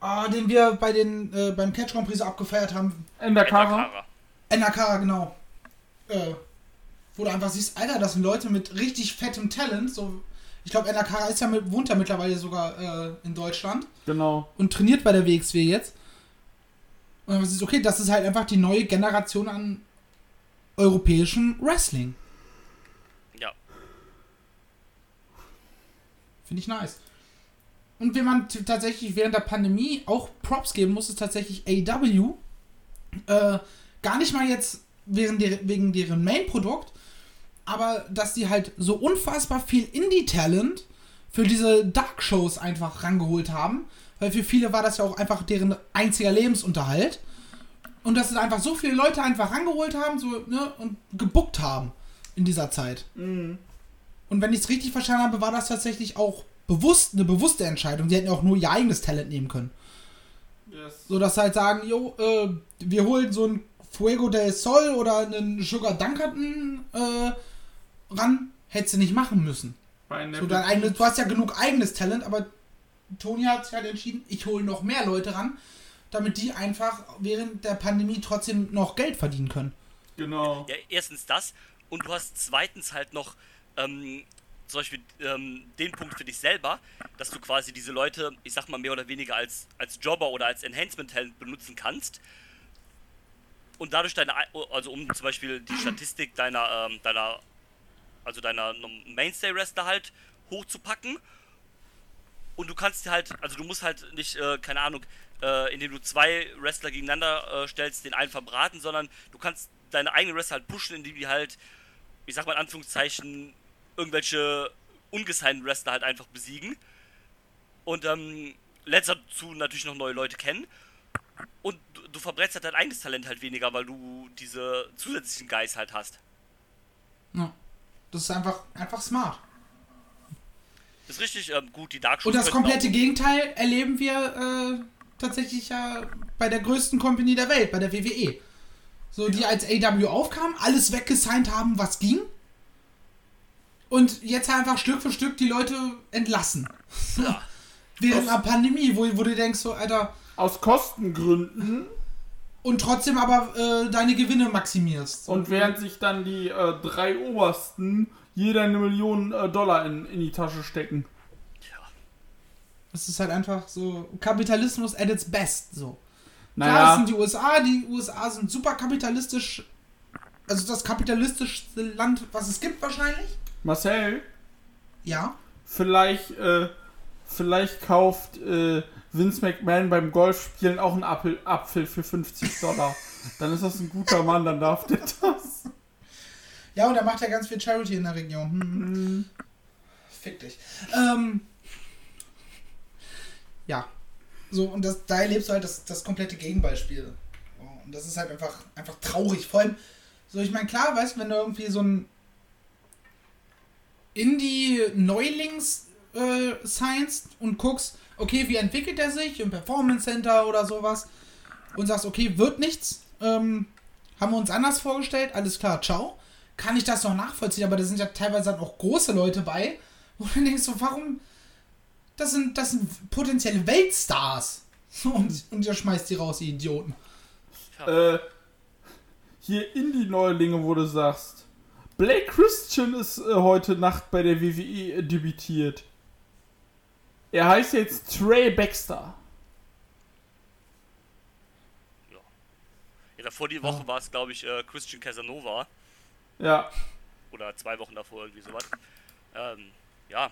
Ah, den wir bei den, äh, beim Catch Grand Prix abgefeiert haben. Endakara. Endakara. Nakara, genau. Äh, wo du einfach siehst, Alter, das sind Leute mit richtig fettem Talent. So, ich glaube, Nakara ist ja mit, wohnt ja mittlerweile sogar äh, in Deutschland Genau. und trainiert bei der WXW jetzt. Und dann siehst du, okay, das ist halt einfach die neue Generation an europäischem Wrestling. Ja. Finde ich nice. Und wenn man tatsächlich während der Pandemie auch Props geben muss, ist tatsächlich AW. Äh, gar nicht mal jetzt wegen, der, wegen deren Main-Produkt, aber dass die halt so unfassbar viel Indie-Talent für diese Dark-Shows einfach rangeholt haben. Weil für viele war das ja auch einfach deren einziger Lebensunterhalt. Und dass sie einfach so viele Leute einfach rangeholt haben so, ne, und gebuckt haben in dieser Zeit. Und wenn ich es richtig verstanden habe, war das tatsächlich auch bewusst, eine bewusste Entscheidung. Sie hätten auch nur ihr eigenes Talent nehmen können. Yes. So dass sie halt sagen, jo, äh, wir holen so ein Fuego del Sol oder einen Sugar Dunkerton äh, ran, hättest du nicht machen müssen. So dein eigenes, du hast ja genug eigenes Talent, aber Tony hat sich halt entschieden, ich hole noch mehr Leute ran, damit die einfach während der Pandemie trotzdem noch Geld verdienen können. Genau. Ja, erstens das und du hast zweitens halt noch ähm, zum Beispiel ähm, den Punkt für dich selber, dass du quasi diese Leute, ich sag mal mehr oder weniger als, als Jobber oder als Enhancement-Talent benutzen kannst und dadurch deine, also um zum Beispiel die Statistik deiner, ähm, deiner, also deiner Mainstay-Wrestler halt hochzupacken und du kannst halt, also du musst halt nicht, äh, keine Ahnung, äh, indem du zwei Wrestler gegeneinander äh, stellst, den einen verbraten, sondern du kannst deine eigenen Wrestler halt pushen, indem die halt, ich sag mal in Anführungszeichen, irgendwelche ungesignten Wrestler halt einfach besiegen. Und ähm, lernst dazu natürlich noch neue Leute kennen. Und du, du verbrennst halt dein eigenes Talent halt weniger, weil du diese zusätzlichen Guys halt hast. Ja. Das ist einfach, einfach smart. Das ist richtig ähm, gut, die Dark Und das komplette Gegenteil erleben wir äh, tatsächlich ja bei der größten Company der Welt, bei der WWE. So, die als AW aufkamen, alles weggesigned haben, was ging. Und jetzt einfach Stück für Stück die Leute entlassen. Ja. [laughs] Während einer Pandemie, wo, wo du denkst, so, Alter, Aus Kostengründen und trotzdem aber äh, deine Gewinne maximierst. Und während sich dann die äh, drei Obersten jeder eine Million äh, Dollar in, in die Tasche stecken. Es ist halt einfach so Kapitalismus at its best. So. Klar, Naja, sind die USA, die USA sind super kapitalistisch. Also das kapitalistischste Land, was es gibt wahrscheinlich. Marcel, Ja. vielleicht, äh, vielleicht kauft äh, Vince McMahon beim Golfspielen auch einen Apfel, Apfel für 50 Dollar. Dann ist das ein guter Mann, dann darf der das. Ja, und er macht ja ganz viel Charity in der Region. Hm. Fick dich. Ähm, ja. So, und das, da erlebst du halt das, das komplette Gegenbeispiel. Und das ist halt einfach, einfach traurig. Vor allem, so, ich meine, klar, weißt du, wenn du irgendwie so ein Indie-Neulings äh, science und guckst, okay, wie entwickelt er sich im Performance Center oder sowas und sagst, okay, wird nichts, ähm, haben wir uns anders vorgestellt, alles klar, ciao. Kann ich das noch nachvollziehen, aber da sind ja teilweise dann auch große Leute bei, wo du denkst, so, warum? Das sind, das sind potenzielle Weltstars. [laughs] Und, und ihr schmeißt die raus, ihr Idioten. Äh, hier Indie-Neulinge, wo du sagst. Blake Christian ist äh, heute Nacht bei der WWE debütiert. Er heißt jetzt Trey Baxter. Ja, davor die Woche war es, glaube ich, äh, Christian Casanova. Ja, Oder zwei Wochen davor, irgendwie sowas. Ähm, ja.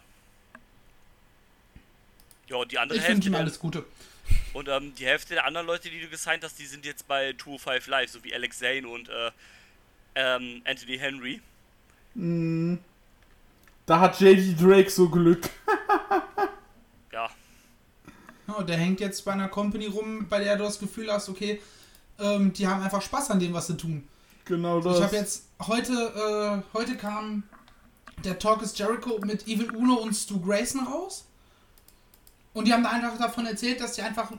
Ja, und die andere Ich Hälfte. ihm der- alles Gute. [laughs] Und ähm, die Hälfte der anderen Leute, die du gesigned hast, die sind jetzt bei 205 Live, so wie Alex Zane und äh, ähm, Anthony Henry. da hat JD Drake so Glück. [laughs] Ja, der hängt jetzt bei einer Company rum, bei der du das Gefühl hast, okay, ähm, die haben einfach Spaß an dem, was sie tun. Genau das. Ich habe jetzt heute, äh, heute kam der Talk is Jericho mit Evil Uno und Stu Grayson raus. Und die haben da einfach davon erzählt, dass die einfach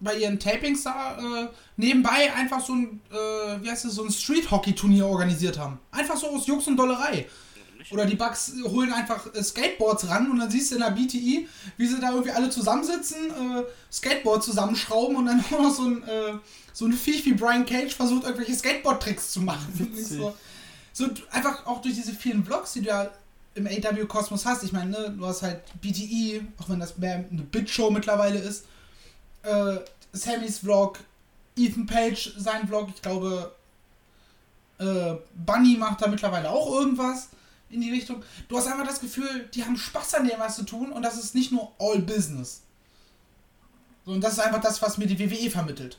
bei ihren Tapings da äh, nebenbei einfach so ein, äh, wie heißt es, so ein Street-Hockey-Turnier organisiert haben. Einfach so aus Jux und Dollerei. Oder die Bugs holen einfach äh, Skateboards ran und dann siehst du in der BTI, wie sie da irgendwie alle zusammensitzen, äh, Skateboard zusammenschrauben und dann [laughs] auch noch so ein, äh, so ein Viech wie Brian Cage versucht, irgendwelche Skateboard-Tricks zu machen. [laughs] So, so einfach auch durch diese vielen Vlogs, die du ja im AW-Kosmos hast. Ich meine, ne, du hast halt BTI, auch wenn das mehr eine Bit-Show mittlerweile ist. Äh, Sammys Vlog, Ethan Page sein Vlog, ich glaube, äh, Bunny macht da mittlerweile auch irgendwas in die Richtung. Du hast einfach das Gefühl, die haben Spaß an dem, was sie tun und das ist nicht nur all business. So, und das ist einfach das, was mir die WWE vermittelt.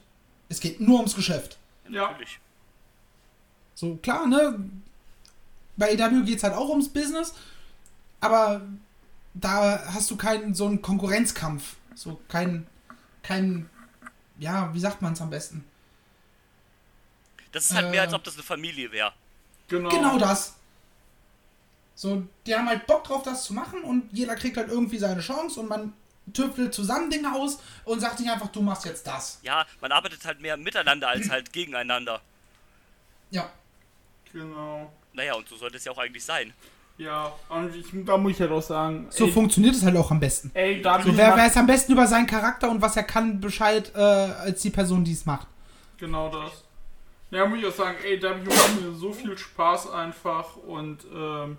Es geht nur ums Geschäft. Ja. natürlich. So, klar, ne? Bei AW geht es halt auch ums Business, aber da hast du keinen so einen Konkurrenzkampf. So kein, kein, ja, wie sagt man es am besten? Das ist halt Äh. mehr, als ob das eine Familie wäre. Genau. Genau das. So, die haben halt Bock drauf, das zu machen und jeder kriegt halt irgendwie seine Chance und man tüftelt zusammen Dinge aus und sagt nicht einfach, du machst jetzt das. Ja, man arbeitet halt mehr miteinander als halt gegeneinander. Ja. Genau. Naja, und so sollte es ja auch eigentlich sein. Ja, und ich, da muss ich halt auch sagen. So ey, funktioniert es halt auch am besten. ey, da So, wer weiß am besten über seinen Charakter und was er kann Bescheid, äh, als die Person, die es macht. Genau das. Ja, muss ich auch sagen, ey, da macht mir so viel Spaß einfach und ähm,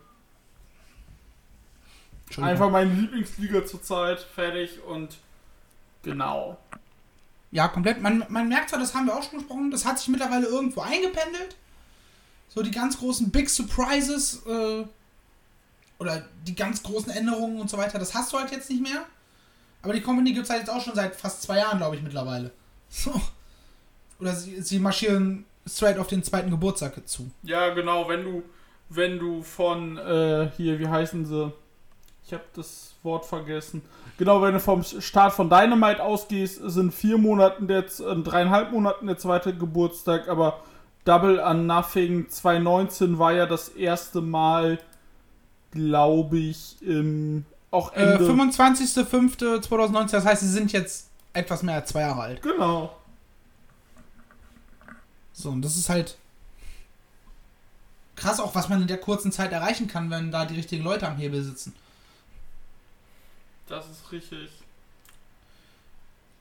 einfach meine Lieblingsliga zurzeit fertig und genau. Ja, komplett. Man, man merkt zwar, das haben wir auch schon gesprochen, das hat sich mittlerweile irgendwo eingependelt. So die ganz großen Big Surprises äh, oder die ganz großen Änderungen und so weiter, das hast du halt jetzt nicht mehr. Aber die Company gibt es halt jetzt auch schon seit fast zwei Jahren, glaube ich, mittlerweile. [laughs] So. Oder sie, sie marschieren straight auf den zweiten Geburtstag zu. Ja, genau, wenn du, wenn du von, äh, hier, wie heißen sie? Ich habe das Wort vergessen. Genau, wenn du vom Start von Dynamite ausgehst, sind vier Monaten der, äh, dreieinhalb Monaten der zweite Geburtstag, aber Double on Nothing 2019 war ja das erste Mal, glaube ich, im, auch Äh, Ende. 25.05.2019, das heißt, sie sind jetzt etwas mehr als zwei Jahre alt. genau. So, und das ist halt krass auch, was man in der kurzen Zeit erreichen kann, wenn da die richtigen Leute am Hebel sitzen. Das ist richtig.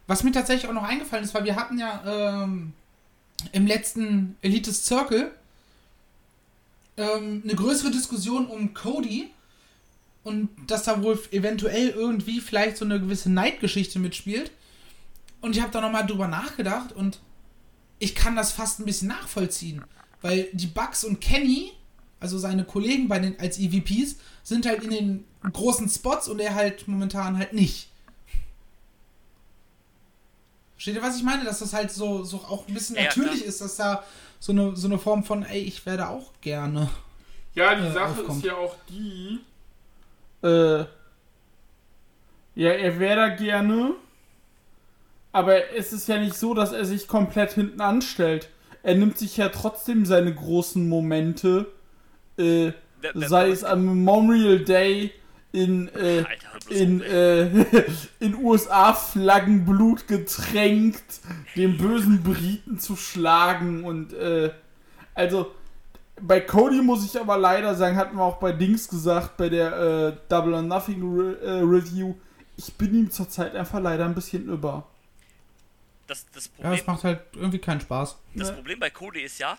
Was mir tatsächlich auch noch eingefallen ist, weil wir hatten ja ähm, im letzten Elites Circle ähm, eine größere Diskussion um Cody und dass da wohl eventuell irgendwie vielleicht so eine gewisse Neidgeschichte mitspielt. Und ich habe da nochmal drüber nachgedacht und ich kann das fast ein bisschen nachvollziehen, weil die Bugs und Kenny, also seine Kollegen bei den als EVPs, sind halt in den großen Spots und er halt momentan halt nicht. Versteht ihr, was ich meine? Dass das halt so, so auch ein bisschen Ja, natürlich klar. ist, dass da so eine, so eine Form von, ey, ich werde auch gerne. Ja, die äh, Sache aufkommt. ist ja auch die. Äh, ja, er wäre da gerne. Aber es ist ja nicht so, dass er sich komplett hinten anstellt. Er nimmt sich ja trotzdem seine großen Momente. Äh, sei es am Memorial Day in, äh, in, äh, [laughs] in USA-Flaggenblut getränkt, den bösen Briten zu schlagen und äh, also bei Cody muss ich aber leider sagen, hatten wir auch bei Dings gesagt, bei der äh, Double or Nothing Re äh, Review, ich bin ihm zurzeit einfach leider ein bisschen über. Das, das, Ja, Problem, das macht halt irgendwie keinen Spaß. das Ne? Problem bei Cody ist ja,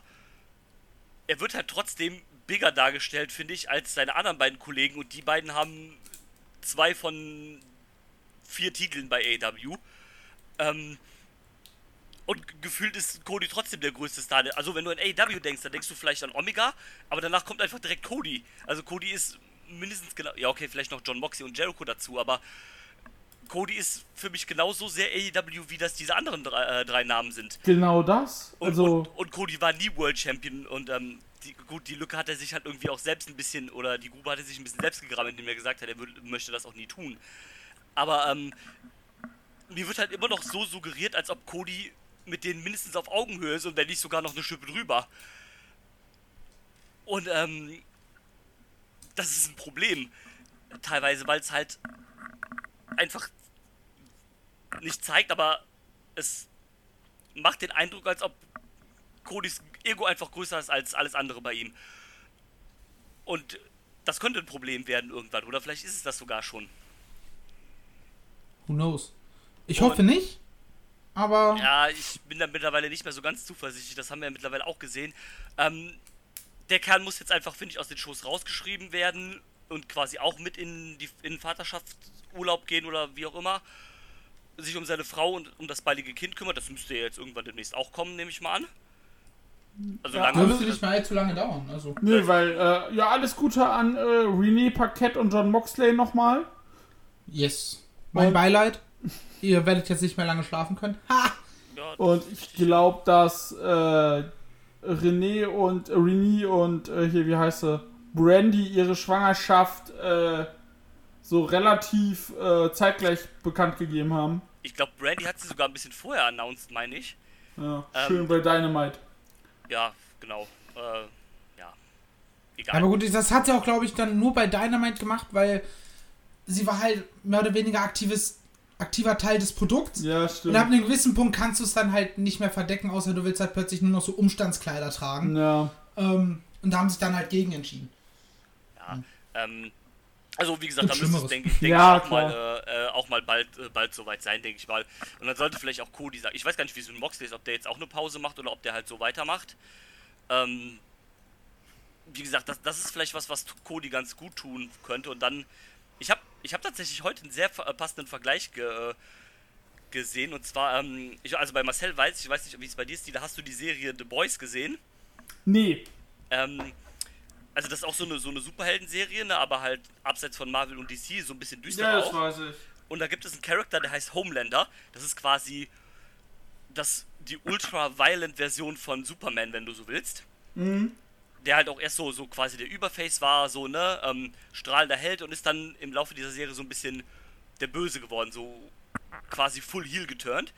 er wird halt trotzdem bigger dargestellt, finde ich, als seine anderen beiden Kollegen. Und die beiden haben zwei von vier Titeln bei AEW. Ähm, und gefühlt ist Cody trotzdem der größte Star. Also wenn du an AEW denkst, dann denkst du vielleicht an Omega, aber danach kommt einfach direkt Cody. Also Cody ist mindestens genau, ja okay, vielleicht noch John Moxley und Jericho dazu, aber Cody ist für mich genauso sehr AEW, wie das diese anderen drei, äh, drei Namen sind. Genau das. Und, Also, und, und Cody war nie World Champion und ähm, die, gut, die Lücke hat er sich halt irgendwie auch selbst ein bisschen, oder die Grube hat er sich ein bisschen selbst gegraben, indem er gesagt hat, er würd, möchte das auch nie tun. Aber ähm, mir wird halt immer noch so suggeriert, als ob Cody mit denen mindestens auf Augenhöhe ist und wenn nicht sogar noch eine Schippe drüber. Und ähm, das ist ein Problem. Teilweise, weil es halt einfach nicht zeigt, aber es macht den Eindruck, als ob Codys Ego einfach größer ist als alles andere bei ihm. Und das könnte ein Problem werden irgendwann, oder vielleicht ist es das sogar schon. Who knows? Ich Und- hoffe nicht, aber Ja, ich bin da mittlerweile nicht mehr so ganz zuversichtlich, das haben wir ja mittlerweile auch gesehen. Ähm, der Kerl muss jetzt einfach, finde ich, aus den Shows rausgeschrieben werden und quasi auch mit in, die, in den Vaterschaftsurlaub gehen oder wie auch immer. Sich um seine Frau und um das baldige Kind kümmert. Das müsste ja jetzt irgendwann demnächst auch kommen, nehme ich mal an. Also Ja, lange wird nicht mehr allzu lange dauern. Also. nee, weil, äh, ja, alles Gute an äh, René Paquette und John Moxley nochmal. Yes. Mein Und- Beileid. Ihr werdet jetzt nicht mehr lange schlafen können. Ha! Und ich glaube, dass äh, René und äh, René und äh, hier, wie heißt sie, Brandy ihre Schwangerschaft äh, so relativ äh, zeitgleich bekannt gegeben haben. ich glaube, Brandy hat sie sogar ein bisschen vorher announced, meine ich. Ja, Ähm, schön bei Dynamite. Ja, genau. Äh, ja. egal. Aber gut, das hat sie auch, glaube ich, dann nur bei Dynamite gemacht, weil sie war halt mehr oder weniger aktives, aktiver Teil des Produkts. Ja, Und stimmt. ab einem gewissen Punkt kannst du es dann halt nicht mehr verdecken, außer du willst halt plötzlich nur noch so Umstandskleider tragen. Ja. Ähm, und da haben sie sich dann halt gegen entschieden. Ja, ähm, also wie gesagt, da müsste es, denke ich, denk Ja, ich auch, mal, äh, äh, auch mal bald, äh, bald soweit sein, denke ich mal. Und dann sollte vielleicht auch Cody sagen, ich weiß gar nicht, wie es mit Moxley ist, ob der jetzt auch eine Pause macht oder ob der halt so weitermacht. Ähm, wie gesagt, das, das ist vielleicht was, was Cody ganz gut tun könnte. Und dann, ich habe ich hab tatsächlich heute einen sehr äh, passenden Vergleich ge, äh, gesehen. Und zwar, ähm, ich, also bei Marcel weiß ich, ich weiß nicht, wie es bei dir ist, da hast du die Serie The Boys gesehen. Nee. Ähm, also das ist auch so eine, so eine Superhelden-Serie, ne, aber halt abseits von Marvel und DC, so ein bisschen düster Ja, das auch. weiß ich. Und da gibt es einen Charakter, der heißt Homelander. Das ist quasi das, die ultra-violent-Version von Superman, wenn du so willst. Der halt auch erst so, so quasi der Überface war, so, ne, ähm, strahlender Held und ist dann im Laufe dieser Serie so ein bisschen der Böse geworden, so quasi full heel geturnt.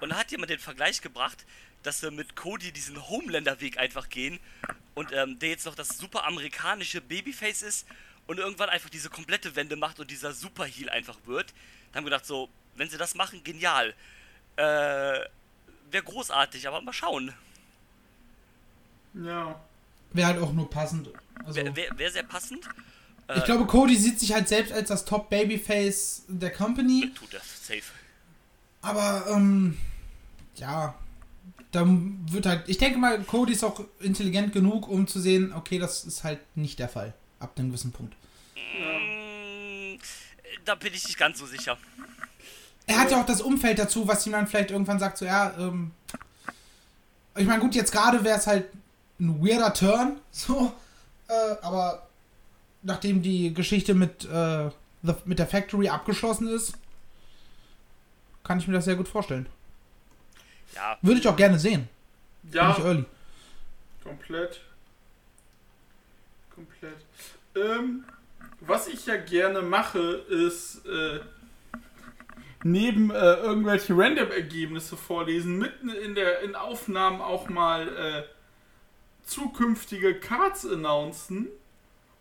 Und da hat jemand den Vergleich gebracht, dass wir mit Cody diesen Homelander-Weg einfach gehen und ähm, der jetzt noch das super amerikanische Babyface ist und irgendwann einfach diese komplette Wende macht und dieser super heel einfach wird. Da haben wir gedacht, so, wenn sie das machen, genial. Äh, wäre großartig, aber mal schauen. Ja. Wäre halt auch nur passend. Also, Wäre wär, wär sehr passend. Äh, ich glaube, Cody sieht sich halt selbst als das Top-Babyface der Company. Tut das, safe. Aber, ähm, ja, dann wird halt, ich denke mal, Cody ist auch intelligent genug, um zu sehen, okay, das ist halt nicht der Fall. Ab einem gewissen Punkt. Mm, da bin ich nicht ganz so sicher. Er hat ja auch das Umfeld dazu, was ihm dann vielleicht irgendwann sagt, so, ja, ähm, ich meine, gut, jetzt gerade wäre es halt ein weirder Turn, [laughs] so, äh, aber nachdem die Geschichte mit, äh, mit der Factory abgeschlossen ist, kann ich mir das sehr gut vorstellen. Ja, Würde ich auch gerne sehen. Bin ich Ja, early. komplett. Komplett. Ähm, was ich ja gerne mache, ist äh, neben äh, irgendwelche Random-Ergebnisse vorlesen, mitten in der in Aufnahmen auch mal äh, zukünftige Cards announcen.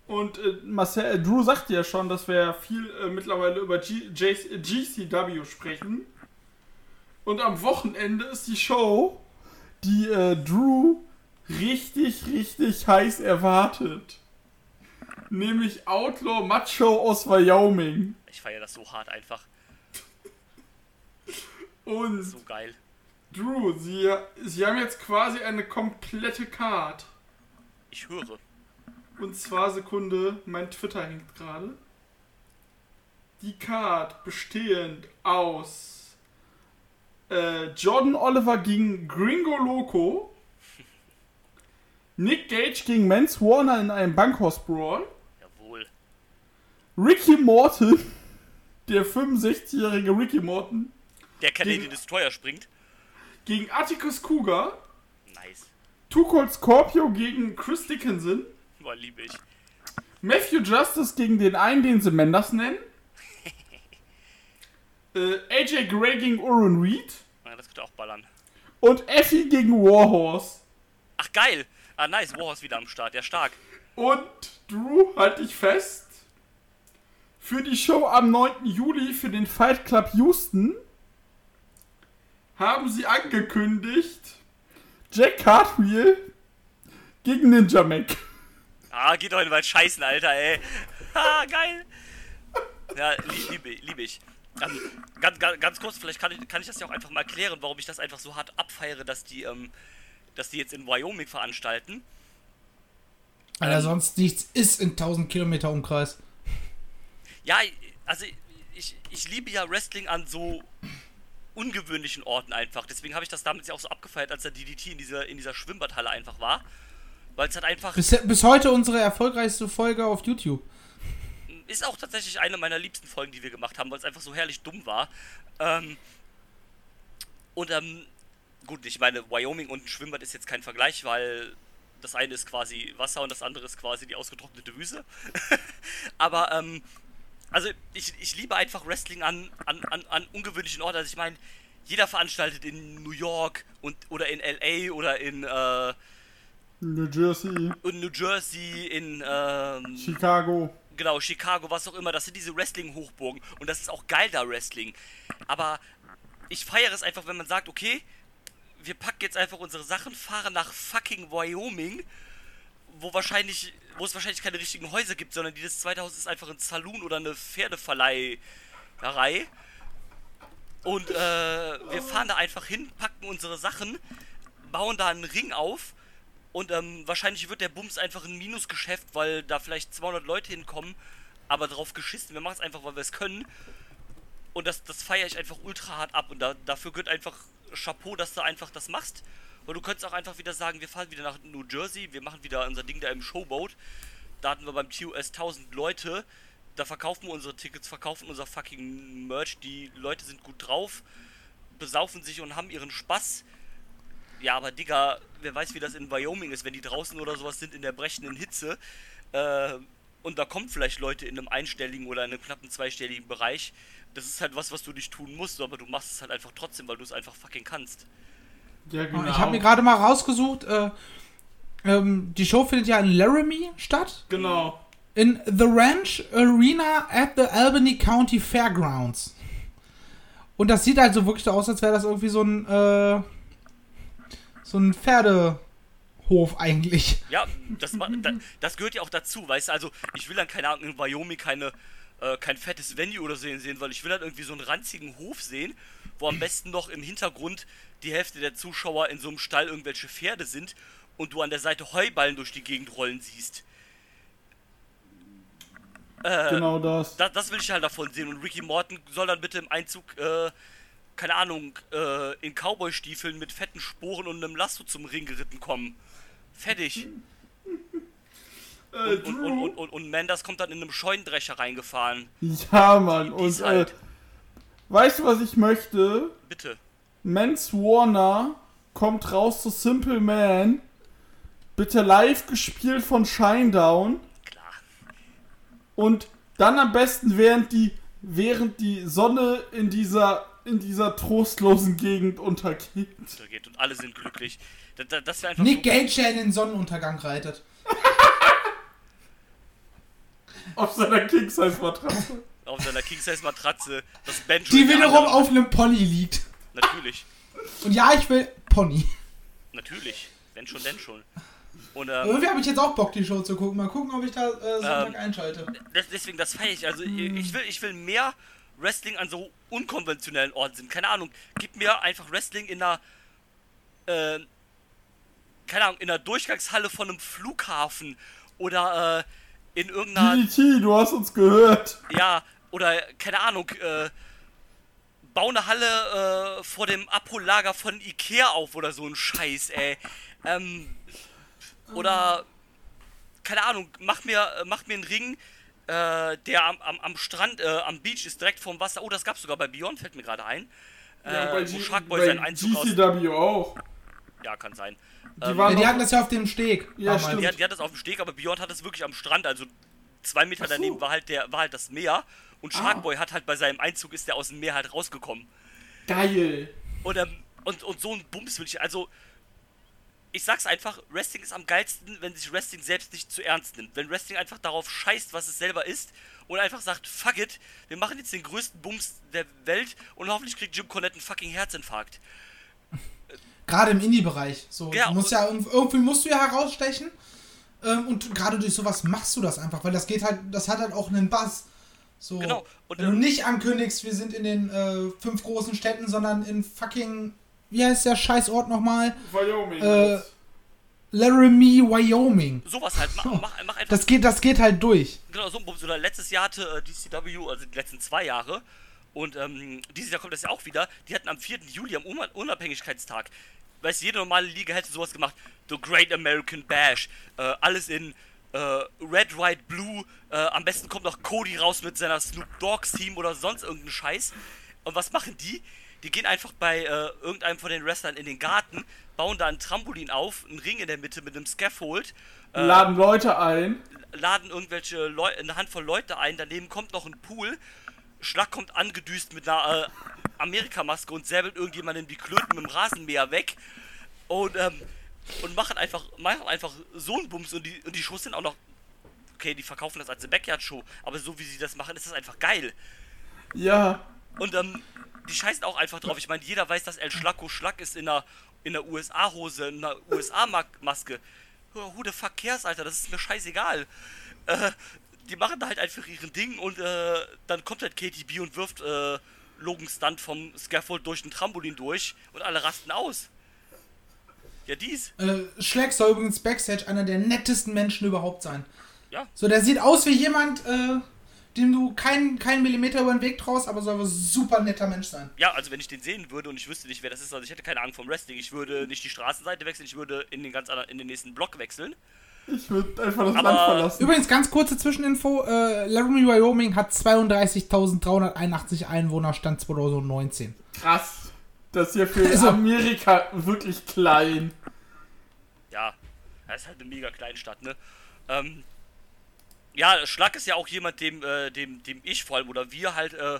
Und äh, Marcel, äh, Drew sagte ja schon, dass wir viel äh, mittlerweile über G J GCW sprechen. Und am Wochenende ist die Show, die äh, Drew richtig, richtig heiß erwartet. Nämlich Outlaw Macho aus Wyoming. ich feiere das so hart einfach. Und So geil. Drew, sie, sie haben jetzt quasi eine komplette Card. Ich höre. Und zwar Sekunde, mein Twitter hängt gerade. Die Card bestehend aus äh, Jordan Oliver gegen Gringo Loco, Nick Gage gegen Mance Warner in einem Bankhaus Brawl, Jawohl. Ricky Morton, der 65-jährige Ricky Morton, Der Canadian Gegen- Destroyer springt. gegen Atticus Cougar, Nice. Two Cold Scorpio gegen Chris Dickinson, Boah, liebe ich. Matthew Justice gegen den einen, den sie Mendes nennen. Äh, AJ Gray gegen Oren Reed. Ja, das könnte auch ballern. Und Effie gegen Warhorse. Ach, geil. Ah, nice. Warhorse wieder am Start. Ja, stark. Und Drew, halt dich fest. Für die Show am 9. Juli für den Fight Club Houston haben sie angekündigt Jack Cartwheel gegen Ninja Mac. Ah, geht doch in den Wald scheißen, Alter, ey. Ah, geil. Ja, lie- liebe, liebe ich. Ähm, ganz, ganz, ganz kurz, vielleicht kann ich, kann ich das ja auch einfach mal erklären, warum ich das einfach so hart abfeiere, dass die, ähm, dass die jetzt in Wyoming veranstalten. Weil da sonst nichts ist in 1000 Kilometer Umkreis. Ja, also ich, ich liebe ja Wrestling an so ungewöhnlichen Orten einfach. Deswegen habe ich das damals ja auch so abgefeiert, als der DDT in dieser, in dieser Schwimmbadhalle einfach war. Weil es halt einfach. Bis, bis heute unsere erfolgreichste Folge auf YouTube. Ist auch tatsächlich eine meiner liebsten Folgen, die wir gemacht haben, weil es einfach so herrlich dumm war. Ähm, und ähm, gut, ich meine, Wyoming und ein Schwimmbad ist jetzt kein Vergleich, weil das eine ist quasi Wasser und das andere ist quasi die ausgetrocknete Wüste. [laughs] Aber ähm, also ich, ich liebe einfach Wrestling an, an, an, an ungewöhnlichen Orten. Also ich meine, jeder veranstaltet in New York und oder in LA oder in äh, New Jersey, in New Jersey, in ähm, Chicago. Genau, Chicago, was auch immer, das sind diese Wrestling-Hochburgen und das ist auch geil da Wrestling. Aber ich feiere es einfach, wenn man sagt, okay, wir packen jetzt einfach unsere Sachen, fahren nach fucking Wyoming, wo wahrscheinlich, wo es wahrscheinlich keine richtigen Häuser gibt, sondern dieses zweite Haus ist einfach ein Saloon oder eine Pferdeverleiherei. Und äh, wir fahren da einfach hin, packen unsere Sachen, bauen da einen Ring auf und ähm, wahrscheinlich wird der Bums einfach ein Minusgeschäft, weil da vielleicht 200 Leute hinkommen, aber drauf geschissen. Wir machen es einfach, weil wir es können. Und das, das feiere ich einfach ultra hart ab. Und da, dafür gehört einfach Chapeau, dass du einfach das machst. Und du könntest auch einfach wieder sagen, wir fahren wieder nach New Jersey, wir machen wieder unser Ding da im Showboat. Da hatten wir beim TUS 1000 Leute. Da verkaufen wir unsere Tickets, verkaufen unser fucking Merch. Die Leute sind gut drauf, besaufen sich und haben ihren Spaß. Ja, aber Digga, wer weiß, wie das in Wyoming ist, wenn die draußen oder sowas sind in der brechenden Hitze. Äh, und da kommen vielleicht Leute in einem einstelligen oder in einem knappen zweistelligen Bereich. Das ist halt was, was du nicht tun musst, aber du machst es halt einfach trotzdem, weil du es einfach fucking kannst. Ja, genau. Ich habe mir gerade mal rausgesucht, äh, ähm, die Show findet ja in Laramie statt. Genau. In The Ranch Arena at the Albany County Fairgrounds. Und das sieht also wirklich so aus, als wäre das irgendwie so ein, äh, so ein Pferdehof eigentlich. Ja, das, das gehört ja auch dazu, weißt du, also ich will dann, keine Ahnung, in Wyoming keine, äh, kein fettes Venue oder so sehen, weil ich will dann irgendwie so einen ranzigen Hof sehen, wo am besten noch im Hintergrund die Hälfte der Zuschauer in so einem Stall irgendwelche Pferde sind und du an der Seite Heuballen durch die Gegend rollen siehst. Äh, Genau das. das, das will ich halt davon sehen. Und Ricky Morton soll dann bitte im Einzug, äh, keine Ahnung, äh, in Cowboy-Stiefeln mit fetten Sporen und einem Lasso zum Ring geritten kommen. Fertig. Äh, Und, und, und, und, und, Manders kommt dann in einem Scheunendrescher reingefahren. ja, Mann. Die Und äh, halt. weißt du, was ich möchte? Bitte. Mans Warner kommt raus zu Simple Man. Bitte live gespielt von Shinedown. Klar. Und dann am besten während die, während die Sonne in dieser, in dieser trostlosen Gegend untergeht. So geht. Und alle sind glücklich. Das, das, einfach Nick so, der in den Sonnenuntergang reitet. [laughs] Auf seiner King-Size-Matratze. auf seiner King-Size-Matratze das. Die wiederum auf einem Pony liegt. Natürlich. Und ja, ich will Pony. Natürlich. Wenn schon, denn schon. Und ähm, Irgendwie habe ich jetzt auch Bock, die Show zu gucken. Mal gucken, ob ich da äh, Sonntag Ähm, einschalte. Deswegen, das feiere ich. Also, ich, will, ich will mehr Wrestling an so unkonventionellen Orten sind. Keine Ahnung. Gib mir einfach Wrestling in einer. Äh, keine Ahnung, in einer Durchgangshalle von einem Flughafen. Oder äh, in irgendeiner. DDT, du hast uns gehört. Ja, oder keine Ahnung. Äh, bau eine Halle äh, vor dem Abhollager von Ikea auf oder so ein Scheiß, ey. Ähm, oder keine Ahnung, mach mir, äh, mach mir einen Ring, äh, der am, am, am Strand, äh, am Beach ist, direkt vorm Wasser. Oh, das gab's sogar bei Beyond, fällt mir gerade ein. Äh, Ja, bei, wo G- Sharkboy bei seinen Einzug. GCW auch. Ja, kann sein. Die Ähm, waren Ja, die hatten das ja auf dem Steg. Ja, damals. stimmt. Die hat, die hat das auf dem Steg, aber Beyond hat das wirklich am Strand, also zwei Meter so. daneben war halt der, war halt das Meer. Und Ah. Sharkboy hat halt bei seinem Einzug ist der aus dem Meer halt rausgekommen. Geil. Und, ähm, und, und so ein Bums will ich. Also, ich sag's einfach, Wrestling ist am geilsten, wenn sich Wrestling selbst nicht zu ernst nimmt. Wenn Wrestling einfach darauf scheißt, was es selber ist und einfach sagt, fuck it, wir machen jetzt den größten Bums der Welt und hoffentlich kriegt Jim Cornette einen fucking Herzinfarkt. [laughs] Gerade im Indie-Bereich. So, Ja, du musst ja irgendwie musst du ja herausstechen. Ähm, und gerade durch sowas machst du das einfach, weil das geht halt, das hat halt auch einen Buzz. So, Genau, und, wenn du nicht ankündigst, wir sind in den äh, fünf großen Städten, sondern in fucking, wie heißt der Scheißort nochmal? Wyoming. Äh. Laramie, Wyoming. Sowas halt, mach, mach, mach einfach Das geht, das geht halt durch. Genau, so ein Bums. Oder letztes Jahr hatte äh, DCW, also die letzten zwei Jahre, und ähm, dieses Jahr kommt das ja auch wieder, die hatten am 4. Juli, am Unab- Unabhängigkeitstag, weißt du, jede normale Liga hätte sowas gemacht, The Great American Bash, äh, alles in äh, Red, White, Blue, äh, am besten kommt noch Cody raus mit seiner Snoop Dogs Team oder sonst irgendeinen Scheiß. Und was machen die? Die gehen einfach bei äh, irgendeinem von den Wrestlern in den Garten, bauen da ein Trampolin auf, einen Ring in der Mitte mit einem Scaffold, äh, Laden Leute ein. laden irgendwelche Leu eine Handvoll Leute ein, daneben kommt noch ein Pool, Schlag kommt angedüst mit einer äh, Amerikamaske und säbelt irgendjemandem die Klöten mit dem Rasenmäher weg. Und ähm, und machen einfach, machen einfach so einen Bums und die, und die Shows sind auch noch. Okay, die verkaufen das als eine Backyard-Show, aber so wie sie das machen, ist das einfach geil. Ja. Und ähm, die scheißen auch einfach drauf. Ich meine, jeder weiß, dass El Schlacko Schlag ist in einer, in einer USA-Hose, in einer USA-Maske. Who the fuck cares, Alter? Das ist mir scheißegal. Äh, die machen da halt einfach ihren Ding und äh, dann kommt halt KTB und wirft äh, Logan Stunt vom Scaffold durch ein Trampolin durch und alle rasten aus. Ja, dies. Äh, Schlag soll übrigens Backstage einer der nettesten Menschen überhaupt sein. Ja. So, der sieht aus wie jemand, äh, dem du keinen keinen Millimeter über den Weg traust, aber soll ein super netter Mensch sein. Ja, also wenn ich den sehen würde und ich wüsste nicht, wer das ist, also ich hätte keine Ahnung vom Wrestling, ich würde nicht die Straßenseite wechseln, ich würde in den ganz anderen, in den nächsten Block wechseln. Ich würde einfach das Aber- Land verlassen. Übrigens, ganz kurze Zwischeninfo: äh, Laramie, Wyoming hat 32.381 Einwohner, Stand 2019. Krass. Das ist ja für Also- Amerika wirklich klein. Ja, das ist halt eine mega Kleinstadt, ne? Ähm, ja, Schlag ist ja auch jemand, dem, äh, dem, dem ich vor allem oder wir halt äh,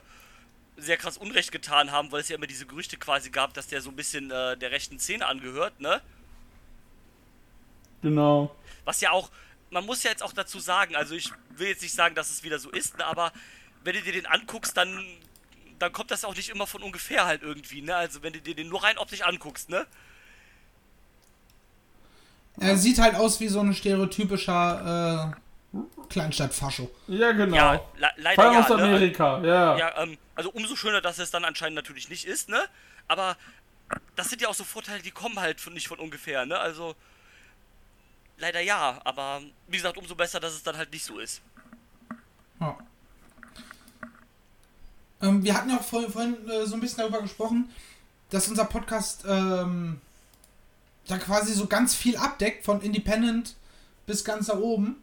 sehr krass Unrecht getan haben, weil es ja immer diese Gerüchte quasi gab, dass der so ein bisschen äh, der rechten Szene angehört, ne? Genau. Was ja auch, man muss ja jetzt auch dazu sagen, also ich will jetzt nicht sagen, dass es wieder so ist, ne, aber wenn du dir den anguckst, dann, dann kommt das auch nicht immer von ungefähr halt irgendwie, ne? Also wenn du dir den nur rein optisch anguckst, ne? Er sieht halt aus wie so ein stereotypischer äh, Kleinstadtfascho. Ja, genau. Ja, leider allem ja, aus ne? Amerika, ja. Ja, ähm, also umso schöner, dass es dann anscheinend natürlich nicht ist, ne? Aber das sind ja auch so Vorteile, die kommen halt von, nicht von ungefähr, ne? Also leider ja, aber wie gesagt, umso besser, dass es dann halt nicht so ist. Ja. Ähm, wir hatten ja auch vor, vorhin äh, so ein bisschen darüber gesprochen, dass unser Podcast ähm, da quasi so ganz viel abdeckt, von Independent bis ganz nach oben.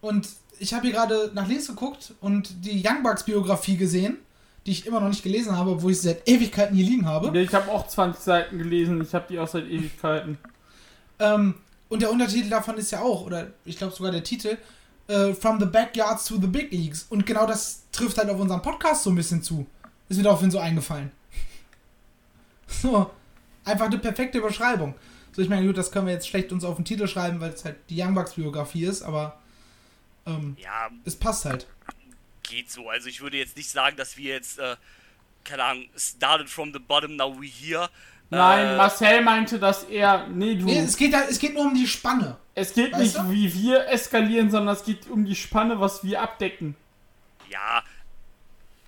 Und ich habe hier gerade nach links geguckt und die Young Bucks Biografie gesehen, die ich immer noch nicht gelesen habe, wo ich sie seit Ewigkeiten hier liegen habe. Ich habe auch 20 Seiten gelesen, ich habe die auch seit Ewigkeiten. Ähm, und der Untertitel davon ist ja auch, oder ich glaube sogar der Titel, äh, From the Backyards to the Big Leagues. Und genau das trifft halt auf unseren Podcast so ein bisschen zu. Ist mir daraufhin so eingefallen. [laughs] So, einfach eine perfekte Beschreibung. So, ich meine, gut, das können wir jetzt schlecht uns auf den Titel schreiben, weil es halt die Young Bucks Biografie ist, aber ähm, Ja, es passt halt. geht so. Also ich würde jetzt nicht sagen, dass wir jetzt, äh, keine Ahnung, started from the bottom, now we here. Nein, Äh, Marcel meinte, dass er. Nee, du. Nee, es geht, halt, es geht nur um die Spanne. es geht weißt nicht, du? wie wir eskalieren, sondern es geht um die Spanne, was wir abdecken. Ja,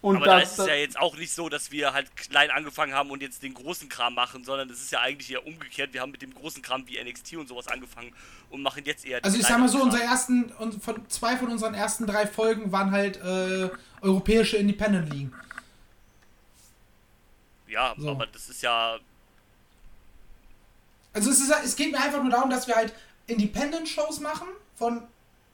Und aber da das, ist es ja jetzt auch nicht so, dass wir halt klein angefangen haben und jetzt den großen Kram machen, sondern es ist ja eigentlich eher umgekehrt. Wir haben mit dem großen Kram wie NXT und sowas angefangen und machen jetzt eher. den Also ich sag mal so, unsere ersten, und von, zwei von unseren ersten drei Folgen waren halt äh, europäische Independent. Kram. Ja, So. aber das ist ja. Also es, ist, es geht mir einfach nur darum, dass wir halt Independent-Shows machen, von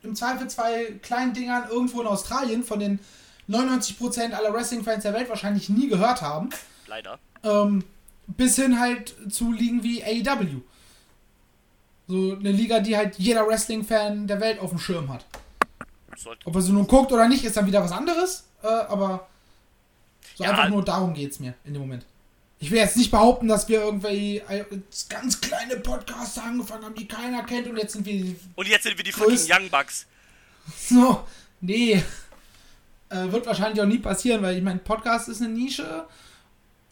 im Zweifel zwei kleinen Dingern irgendwo in Australien, von den 99% aller Wrestling-Fans der Welt wahrscheinlich nie gehört haben, Leider. ähm, bis hin halt zu Ligen wie AEW. So eine Liga, die halt jeder Wrestling-Fan der Welt auf dem Schirm hat. Sollte. Ob er sie nun guckt oder nicht, ist dann wieder was anderes, äh, aber so Ja. einfach nur darum geht's mir in dem Moment. Ich will jetzt nicht behaupten, dass wir irgendwie äh, ganz kleine Podcasts angefangen haben, die keiner kennt und jetzt sind wir die- Und jetzt sind wir die fucking Young Bucks. [laughs] so, nee. Äh, wird wahrscheinlich auch nie passieren, weil ich meine, Podcast ist eine Nische,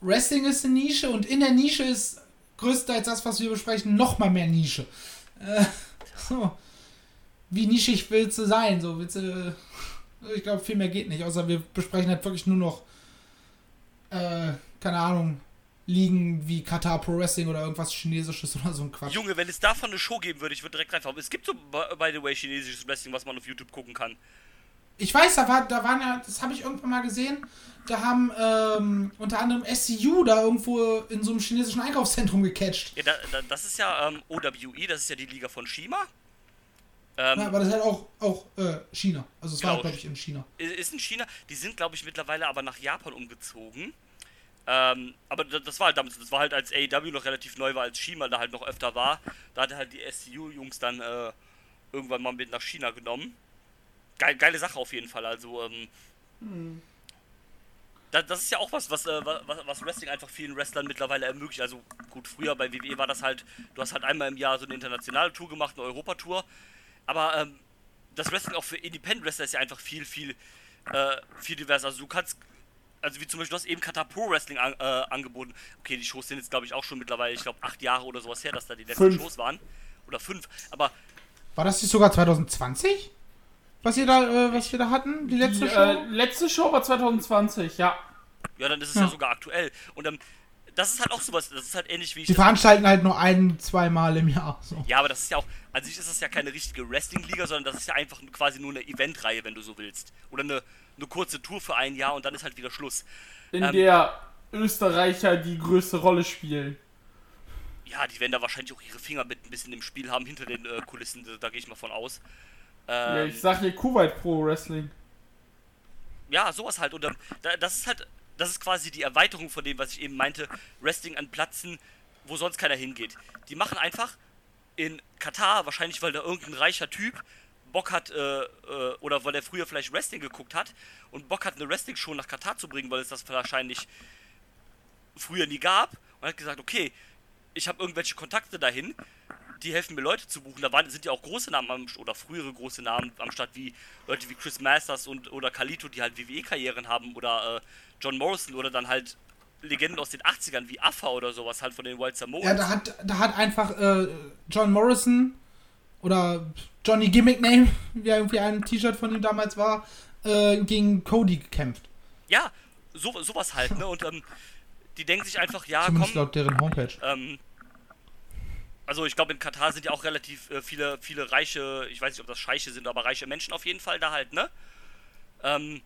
Wrestling ist eine Nische und in der Nische ist größtenteils das, was wir besprechen, noch mal mehr Nische. Äh, [laughs] so. Wie nischig willst du sein? So, willst du, ich glaube, viel mehr geht nicht, außer wir besprechen halt wirklich nur noch, äh, keine Ahnung, Ligen wie Qatar Pro Wrestling oder irgendwas Chinesisches oder so ein Quatsch. Junge, wenn es davon eine Show geben würde, ich würde direkt reinfahren. Es gibt so, by the way, chinesisches Wrestling, was man auf YouTube gucken kann. Ich weiß, da, war, da waren ja, das habe ich irgendwann mal gesehen, da haben ähm, unter anderem SCU da irgendwo in so einem chinesischen Einkaufszentrum gecatcht. Ja, da, da, das ist ja ähm, OWE, das ist ja die Liga von Shima. Ähm, Ja, aber das ist halt auch, auch äh, China. Also es war, Genau. glaube ich, in China. ist in China. Die sind, glaube ich, mittlerweile aber nach Japan umgezogen. Ähm, aber da- das war halt damals, das war halt als AEW noch relativ neu war, als Shima da halt noch öfter war. Da hatte halt die SCU-Jungs dann äh, irgendwann mal mit nach China genommen. Geil, geile Sache auf jeden Fall. Also, ähm, da, das ist ja auch was, was, äh, was, was Wrestling einfach vielen Wrestlern mittlerweile ermöglicht. Also gut, früher bei WWE war das halt, du hast halt einmal im Jahr so eine internationale Tour gemacht, eine Europatour. Aber ähm, das Wrestling auch für Independent Wrestler ist ja einfach viel, viel, äh, viel diverser. Also du kannst, also wie zum Beispiel, du hast eben Pro Wrestling an, äh, angeboten. Okay, die Shows sind jetzt glaube ich auch schon mittlerweile, ich glaube acht Jahre oder sowas her, dass da die letzten Fünf. Shows waren. Oder fünf. Aber War das nicht sogar 2020? Was ihr da, äh, was wir da hatten? Die letzte Die Show? äh, letzte Show war 2020, ja. ja, dann ist es Ja. ja, sogar aktuell. Und ähm, das ist halt auch sowas, das ist halt ähnlich wie ich Die veranstalten halt nur ein, zweimal im Jahr. So. Ja, aber das ist ja auch, an sich ist das ja keine richtige Wrestling-Liga, sondern das ist ja einfach quasi nur eine Eventreihe, wenn du so willst. Oder eine, eine kurze Tour für ein Jahr und dann ist halt wieder Schluss. In Ähm, der Österreicher die größte Rolle spielen. Ja, die werden da wahrscheinlich auch ihre Finger mit ein bisschen im Spiel haben hinter den äh, Kulissen, da, da gehe ich mal von aus. Ja, Ähm, ich sag hier Kuwait Pro Wrestling. ja, sowas halt. Und da, das ist halt, das ist quasi die Erweiterung von dem, was ich eben meinte, Wrestling an Plätzen, wo sonst keiner hingeht. Die machen einfach in Katar, wahrscheinlich weil da irgendein reicher Typ Bock hat, äh, äh, oder weil er früher vielleicht Wrestling geguckt hat und Bock hat, eine Wrestling-Show nach Katar zu bringen, weil es das wahrscheinlich früher nie gab und hat gesagt, okay, ich habe irgendwelche Kontakte dahin, die helfen mir Leute zu buchen. Da waren, sind ja auch große Namen am, oder frühere große Namen am Start, wie Leute wie Chris Masters und oder Kalito, die halt WWE-Karrieren haben, oder äh, John Morrison oder dann halt Legenden aus den 80ern wie Affa oder sowas, halt von den Wild Samoans. Ja, da hat, da hat einfach äh, John Morrison oder Johnny Gimmick Name, [laughs] wie irgendwie ein T-Shirt von ihm damals war, äh, gegen Cody gekämpft. Ja, so, sowas halt, ne? Und ähm, die denken sich einfach, ja, Zumindest komm, laut deren Homepage. ähm, also ich glaube in Katar sind ja auch relativ äh, viele, viele reiche, ich weiß nicht, ob das Scheiche sind, aber reiche Menschen auf jeden Fall da halt, ne? Ähm,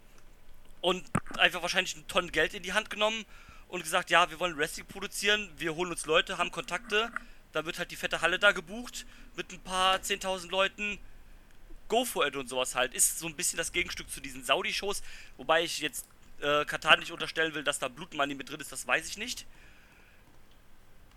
und einfach wahrscheinlich eine Tonne Geld in die Hand genommen und gesagt, ja, wir wollen Wrestling produzieren, wir holen uns Leute, haben Kontakte, dann wird halt die fette Halle da gebucht mit ein paar 10.000 Leuten. Go for it und sowas halt. Ist so ein bisschen das Gegenstück zu diesen Saudi-Shows, wobei ich jetzt äh, Katar nicht unterstellen will, dass da Blutmoney mit drin ist, das weiß ich nicht.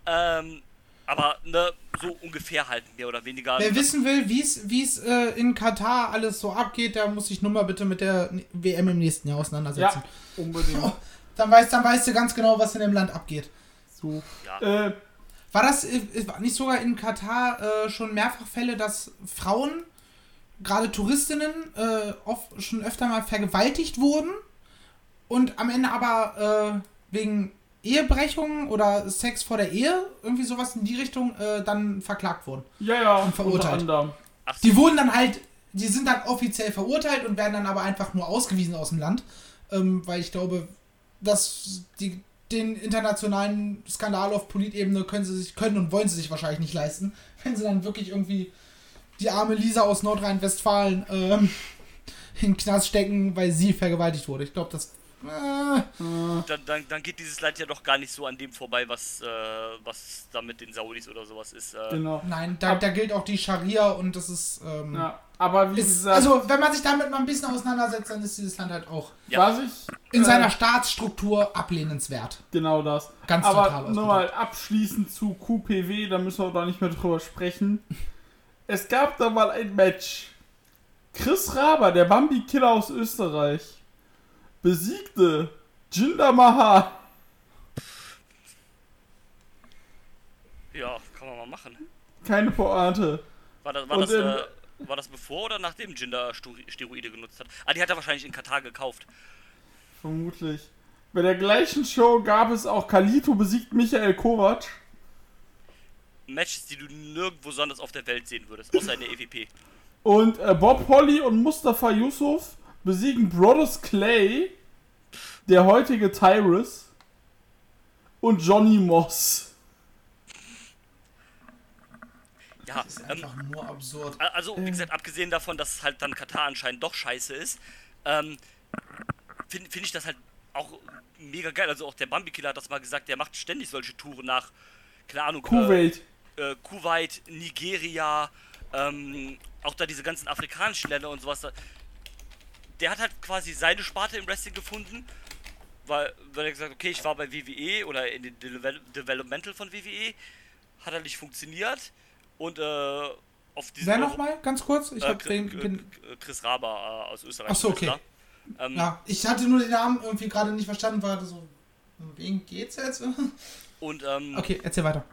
Ähm, aber ne, so ungefähr halt mehr oder weniger. Wer wissen will, wie es wie es äh, in Katar alles so abgeht, der muss sich nur mal bitte mit der WM im nächsten Jahr auseinandersetzen. Ja, unbedingt. Dann weißt, dann weißt du ganz genau, was in dem Land abgeht. So. Ja. Äh, War das äh, war nicht sogar in Katar äh, schon mehrfach Fälle, dass Frauen, gerade Touristinnen, äh, oft, schon öfter mal vergewaltigt wurden und am Ende aber äh, wegen Ehebrechung oder Sex vor der Ehe, irgendwie sowas in die Richtung, äh, dann verklagt wurden. ja, ja, Und verurteilt. Ach, Die wurden dann halt, die sind dann offiziell verurteilt und werden dann aber einfach nur ausgewiesen aus dem Land, ähm, weil ich glaube, dass die den internationalen Skandal auf Politebene können sie sich können und wollen sie sich wahrscheinlich nicht leisten, [laughs] wenn sie dann wirklich irgendwie die arme Lisa aus Nordrhein-Westfalen ähm, [laughs] in den Knast stecken, weil sie vergewaltigt wurde. Ich glaube, das dann, dann, dann geht dieses Land ja doch gar nicht so an dem vorbei, was, äh, was da mit den Saudis oder sowas ist. Äh, Genau. nein, da, da gilt auch die Scharia und das ist, ähm, Ja, aber wie ist gesagt, also wenn man sich damit mal ein bisschen auseinandersetzt, dann ist dieses Land halt auch Ja. was ich in äh, seiner Staatsstruktur ablehnenswert. Genau das. Ganz total Aber ausgedrückt. nur mal abschließend zu QPW, da müssen wir da nicht mehr drüber sprechen. Es gab da mal ein Match. Chris Raber, der Bambi-Killer aus Österreich, besiegte Jinder Mahal. ja, kann man mal machen. Keine Pointe. War das, war, Und das, äh, war das bevor oder nachdem Jinder Steroide genutzt hat? Ah, die hat er wahrscheinlich in Katar gekauft. Vermutlich. Bei der gleichen Show gab es auch Kalito besiegt Michael Kovac. Matches, die du nirgendwo sonst auf der Welt sehen würdest, außer in der E EWP. Und äh, Bob Holly und Mustafa Yusuf besiegen Brodus Clay, der heutige Tyrus, und Johnny Moss. Ja, Das ist ähm, einfach nur absurd. also wie gesagt, abgesehen davon, dass es halt dann Katar anscheinend doch scheiße ist, ähm, finde find ich das halt auch mega geil. Also auch der Bambi-Killer hat das mal gesagt, der macht ständig solche Touren nach, keine Ahnung, Kuwait. äh, Kuwait, Nigeria, ähm, auch da diese ganzen afrikanischen Länder und sowas. Da, der hat halt quasi seine Sparte im Wrestling gefunden, weil, weil er gesagt hat, okay, ich war bei WWE oder in den Devel Developmental von WWE, hat er nicht funktioniert und äh, auf diesen Wer nochmal? Ganz kurz? Ich äh, hab Chris, den, Chris Raber äh, aus Österreich. Ach so, okay. Ähm, Ja, ich hatte nur den Namen irgendwie gerade nicht verstanden, war so, um wen geht's jetzt? [laughs] Und, ähm, Okay, erzähl weiter.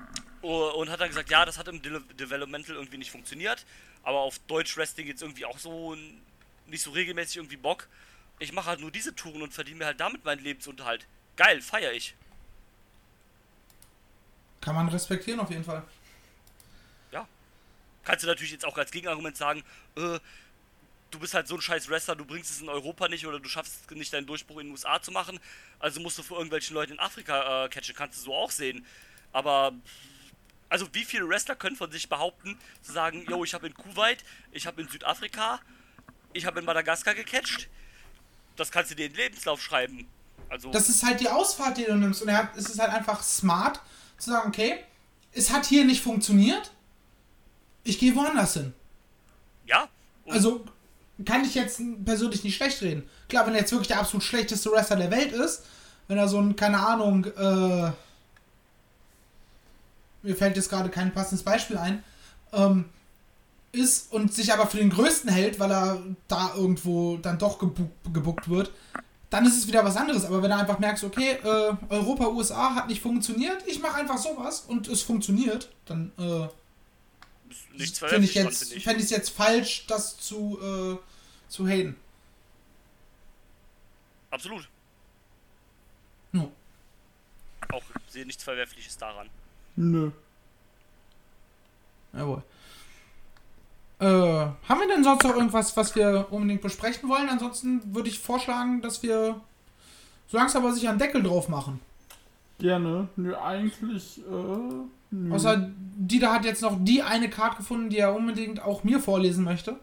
Und hat dann gesagt, ja, das hat im De Developmental irgendwie nicht funktioniert, aber auf Deutsch Wrestling jetzt irgendwie auch so nicht so regelmäßig irgendwie Bock. Ich mache halt nur diese Touren und verdiene mir halt damit meinen Lebensunterhalt. Geil, feier ich. Kann man respektieren auf jeden Fall. Kannst du natürlich jetzt auch als Gegenargument sagen, äh, du bist halt so ein scheiß Wrestler, du bringst es in Europa nicht oder du schaffst es nicht, deinen Durchbruch in den USA zu machen, also musst du für irgendwelchen Leuten in Afrika äh, catchen, kannst du so auch sehen. Aber, also wie viele Wrestler können von sich behaupten, zu sagen, yo, ich habe in Kuwait, ich habe in Südafrika, ich habe in Madagaskar gecatcht? Das kannst du dir in den Lebenslauf schreiben. Also, Das ist halt die Ausfahrt, die du nimmst. Und er hat, es ist halt einfach smart zu sagen, okay, es hat hier nicht funktioniert, ich gehe woanders hin. ja. Also kann ich jetzt persönlich nicht schlecht reden. Klar, wenn er jetzt wirklich der absolut schlechteste Wrestler der Welt ist, wenn er so ein, keine Ahnung, äh, mir fällt jetzt gerade kein passendes Beispiel ein, ähm, ist und sich aber für den Größten hält, weil er da irgendwo dann doch gebu gebuckt wird, dann ist es wieder was anderes. Aber wenn er einfach merkt, okay, äh, Europa, USA hat nicht funktioniert, ich mache einfach sowas und es funktioniert, dann äh, finde ich dran, jetzt, es jetzt falsch, das zu, äh, zu haten. Absolut. No. Auch sehe nichts Verwerfliches daran. Nö. Jawohl. Äh, haben wir denn sonst noch irgendwas, was wir unbedingt besprechen wollen? Ansonsten würde ich vorschlagen, dass wir so langsam aber sicher einen Deckel drauf machen. Gerne. Nö, eigentlich, äh. Nö. Außer Dieter hat jetzt noch die eine Card gefunden, die er unbedingt auch mir vorlesen möchte.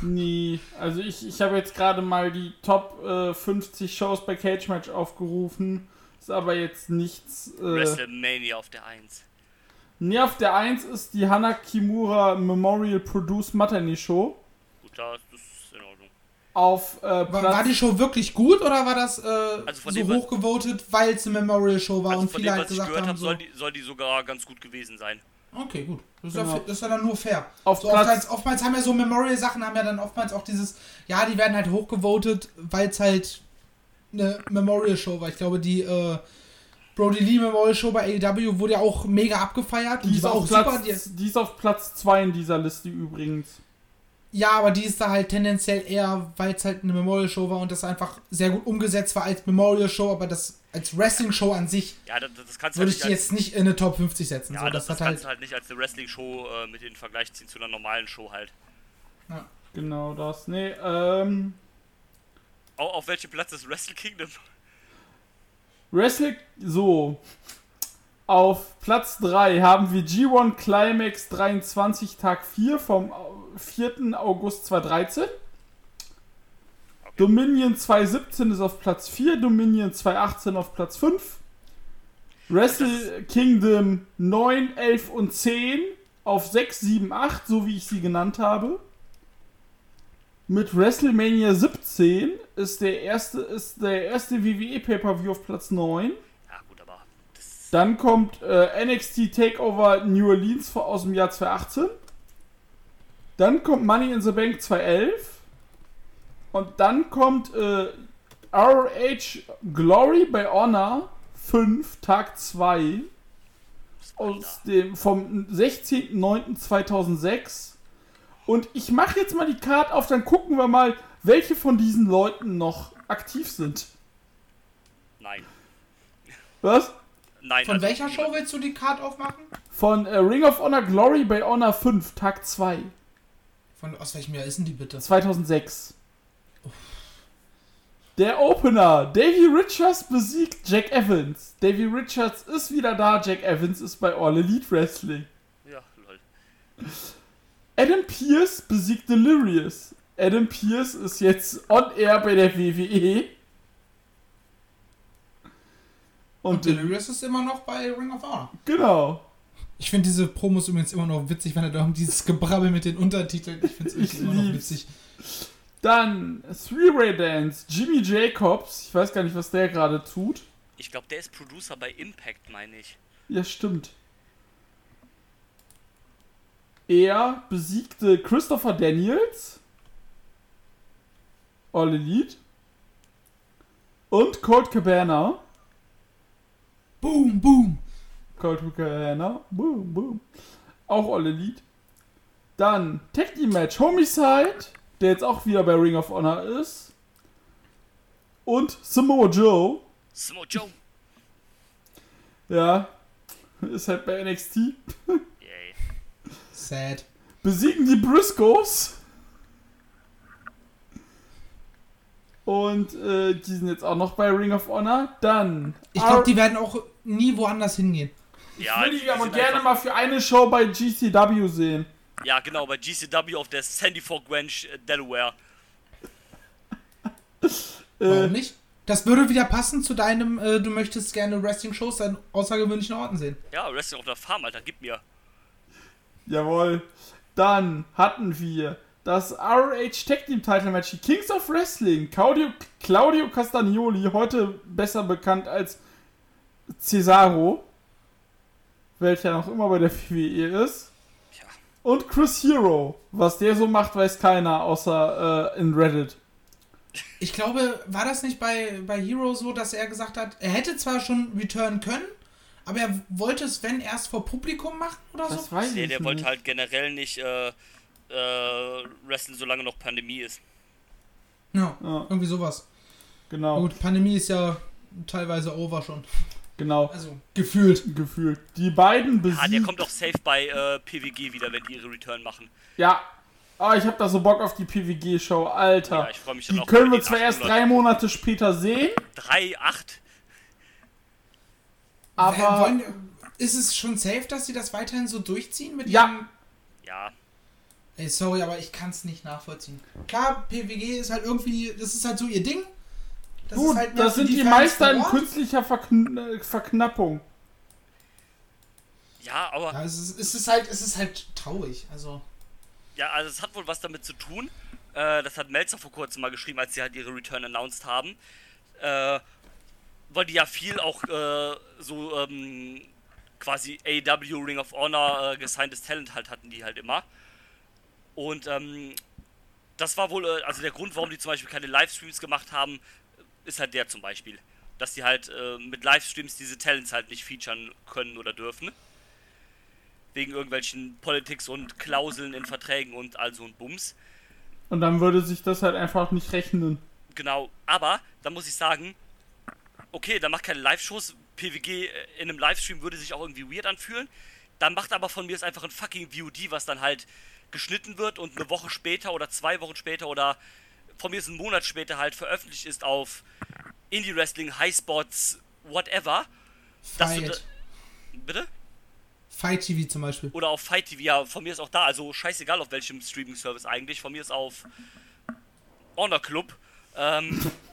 Nee, also ich, ich habe jetzt gerade mal die Top äh, 50 Shows bei Cage Match aufgerufen. Ist aber jetzt nichts. Äh, WrestleMania auf der 1. nee, auf der 1 ist die Hana Kimura Memorial Produce Matani Show. Gut, da ist das ist in Ordnung. Auf äh, War, war die Show wirklich gut oder war das äh, Also so dem, hochgevotet, weil es eine Memorial-Show war Also und von viele dem, halt was ich gesagt gehört haben, habe, so, soll, die, soll die sogar ganz gut gewesen sein. Okay, gut. Das ist, Genau. ja, das ist ja dann nur fair. Auf so Platz- oftmals, oftmals haben ja so Memorial-Sachen, haben ja dann oftmals auch dieses, ja, die werden halt hochgevotet, weil es halt eine Memorial-Show war. Ich glaube, die äh, Brody Lee Memorial-Show bei AEW wurde ja auch mega abgefeiert. und die, ist war auf auch super. Platz, Die, die ist auf Platz 2 in dieser Liste übrigens. ja, aber die ist da halt tendenziell eher, weil es halt eine Memorial-Show war und das einfach sehr gut umgesetzt war als Memorial-Show, aber das als Wrestling-Show an sich Ja, das, das kannst du würde halt ich nicht als, jetzt nicht in eine Top 50 setzen. ja, so, das, das, das kannst halt. du halt nicht als eine Wrestling-Show äh, mit in den Vergleich ziehen zu einer normalen Show halt. Genau das. Nee, ähm. Au- auf welchem Platz ist Wrestle Kingdom? Wrestle. So. Auf Platz 3 haben wir G1 Climax 23 Tag 4 vom au- 4. August 2013. Dominion 217 ist auf Platz 4, Dominion 218 auf Platz 5. Wrestle Kingdom 9, 11 und 10 auf 6, 7, 8, so wie ich sie genannt habe. Mit WrestleMania 17 ist der erste, ist der erste WWE Pay-Per-View auf Platz 9. Ja, aber das. Dann kommt äh, NXT Takeover New Orleans aus dem Jahr 2018. Dann kommt Money in the Bank 2011. Und dann kommt äh, ROH Glory bei Honor 5, Tag 2. Aus dem, vom 16.09.2006. Und ich mache jetzt mal die Card auf, dann gucken wir mal, welche von diesen Leuten noch aktiv sind. Nein. Was? Nein. Von also- welcher Show willst du die Card aufmachen? Von äh, Ring of Honor Glory bei Honor 5, Tag 2, Von, aus welchem Jahr ist denn die bitte? 2006. Der Opener, Davey Richards besiegt Jack Evans. Davey Richards ist wieder da, Jack Evans ist bei All Elite Wrestling. Ja, lol. Adam Pierce besiegt Delirious. Adam Pierce ist jetzt on air bei der WWE. Und, Und Delirious ist immer noch bei Ring of Honor. genau. Ich finde diese Promos übrigens immer noch witzig, wenn er da um dieses Gebrabbel mit den Untertiteln. Ich finde es immer noch lieb's. witzig. Dann Three-Way Dance, Jimmy Jacobs. Ich weiß gar nicht, was der gerade tut. Ich glaube, der ist Producer bei Impact, meine ich. Ja, stimmt. Er besiegte Christopher Daniels. All Elite. Und Colt Cabana. Boom, boom. Colt Cabana. Boom, boom. Auch All Elite. Dann Tag Team Match Homicide, der jetzt auch wieder bei Ring of Honor ist. Und Samoa Joe. Smo Joe. Ja. Ist halt bei NXT. [laughs] Sad. Besiegen die Briscoes. Und äh, die sind jetzt auch noch bei Ring of Honor. Dann. Ich glaube, die werden auch nie woanders hingehen. Ja, würde die ich aber gerne mal für eine Show bei GCW sehen. Ja, genau, bei GCW auf der Sandy Fork Ranch, äh, Delaware. Warum Äh, nicht? Das würde wieder passen zu deinem, äh, du möchtest gerne Wrestling-Shows an außergewöhnlichen Orten sehen. Ja, Wrestling auf der Farm, Alter, gib mir. Jawohl. Dann hatten wir das ROH Tag Team Title Match, die Kings of Wrestling. Claudio, Claudio Castagnoli, heute besser bekannt als Cesaro, welcher noch immer bei der WWE ist. Tja. Und Chris Hero. Was der so macht, weiß keiner, außer äh, in Reddit. Ich glaube, war das nicht bei, bei Hero so, dass er gesagt hat, er hätte zwar schon returnen können, aber er wollte es, wenn, erst vor Publikum machen oder so? Das weiß Nee, ich der nicht. wollte halt generell nicht äh, äh, wrestlen, solange noch Pandemie ist. Ja, Ja. irgendwie sowas. Genau, Gut, Pandemie ist ja teilweise over schon. genau. Also, gefühlt. Gefühlt. Die beiden Ah, der besiegen. kommt doch safe bei äh, PWG wieder, wenn die ihre Return machen. Ja. Ah, ich hab da so Bock auf die PWG-Show, Alter. Ja, ich freu mich dann die auch können wir zwar acht erst drei Monate später sehen, 3, 8. aber. Wollen, ist es schon safe, dass sie das weiterhin so durchziehen mit Ja. ihrem... Ja, Ey, sorry, aber ich kann es nicht nachvollziehen. Klar, PWG ist halt irgendwie, das ist halt so ihr Ding. Das Gut, ist halt das sind die, Fans Meister in künstlicher Verkn äh, Verknappung. ja, aber Ja, es ist, es ist halt, es ist halt traurig. Also, Ja, also es hat wohl was damit zu tun. Äh, das hat Melzer vor kurzem mal geschrieben, als sie halt ihre Return announced haben. Äh, weil die ja viel auch äh, so ähm, quasi AW Ring of Honor äh, gesigntes Talent halt hatten die halt immer. Und ähm, das war wohl, äh, also der Grund, warum die zum Beispiel keine Livestreams gemacht haben, ist halt der zum Beispiel. Dass die halt äh, mit Livestreams diese Talents halt nicht featuren können oder dürfen wegen irgendwelchen Politics und Klauseln in Verträgen und all so ein Bums. Und dann würde sich das halt einfach nicht rechnen. Genau, aber da muss ich sagen, okay, dann macht keine Live-Shows. PWG in einem Livestream würde sich auch irgendwie weird anfühlen. Dann macht aber von mir es einfach ein fucking VOD, was dann halt geschnitten wird und eine Woche später oder zwei Wochen später oder von mir ist ein Monat später halt veröffentlicht ist auf Indie Wrestling, Highspots, whatever. Dass du Fight. bitte? Fight TV zum Beispiel. Oder auf Fight TV, ja, von mir ist auch da, also scheißegal auf welchem Streaming-Service eigentlich, von mir ist auf Honor Club, ähm, [laughs]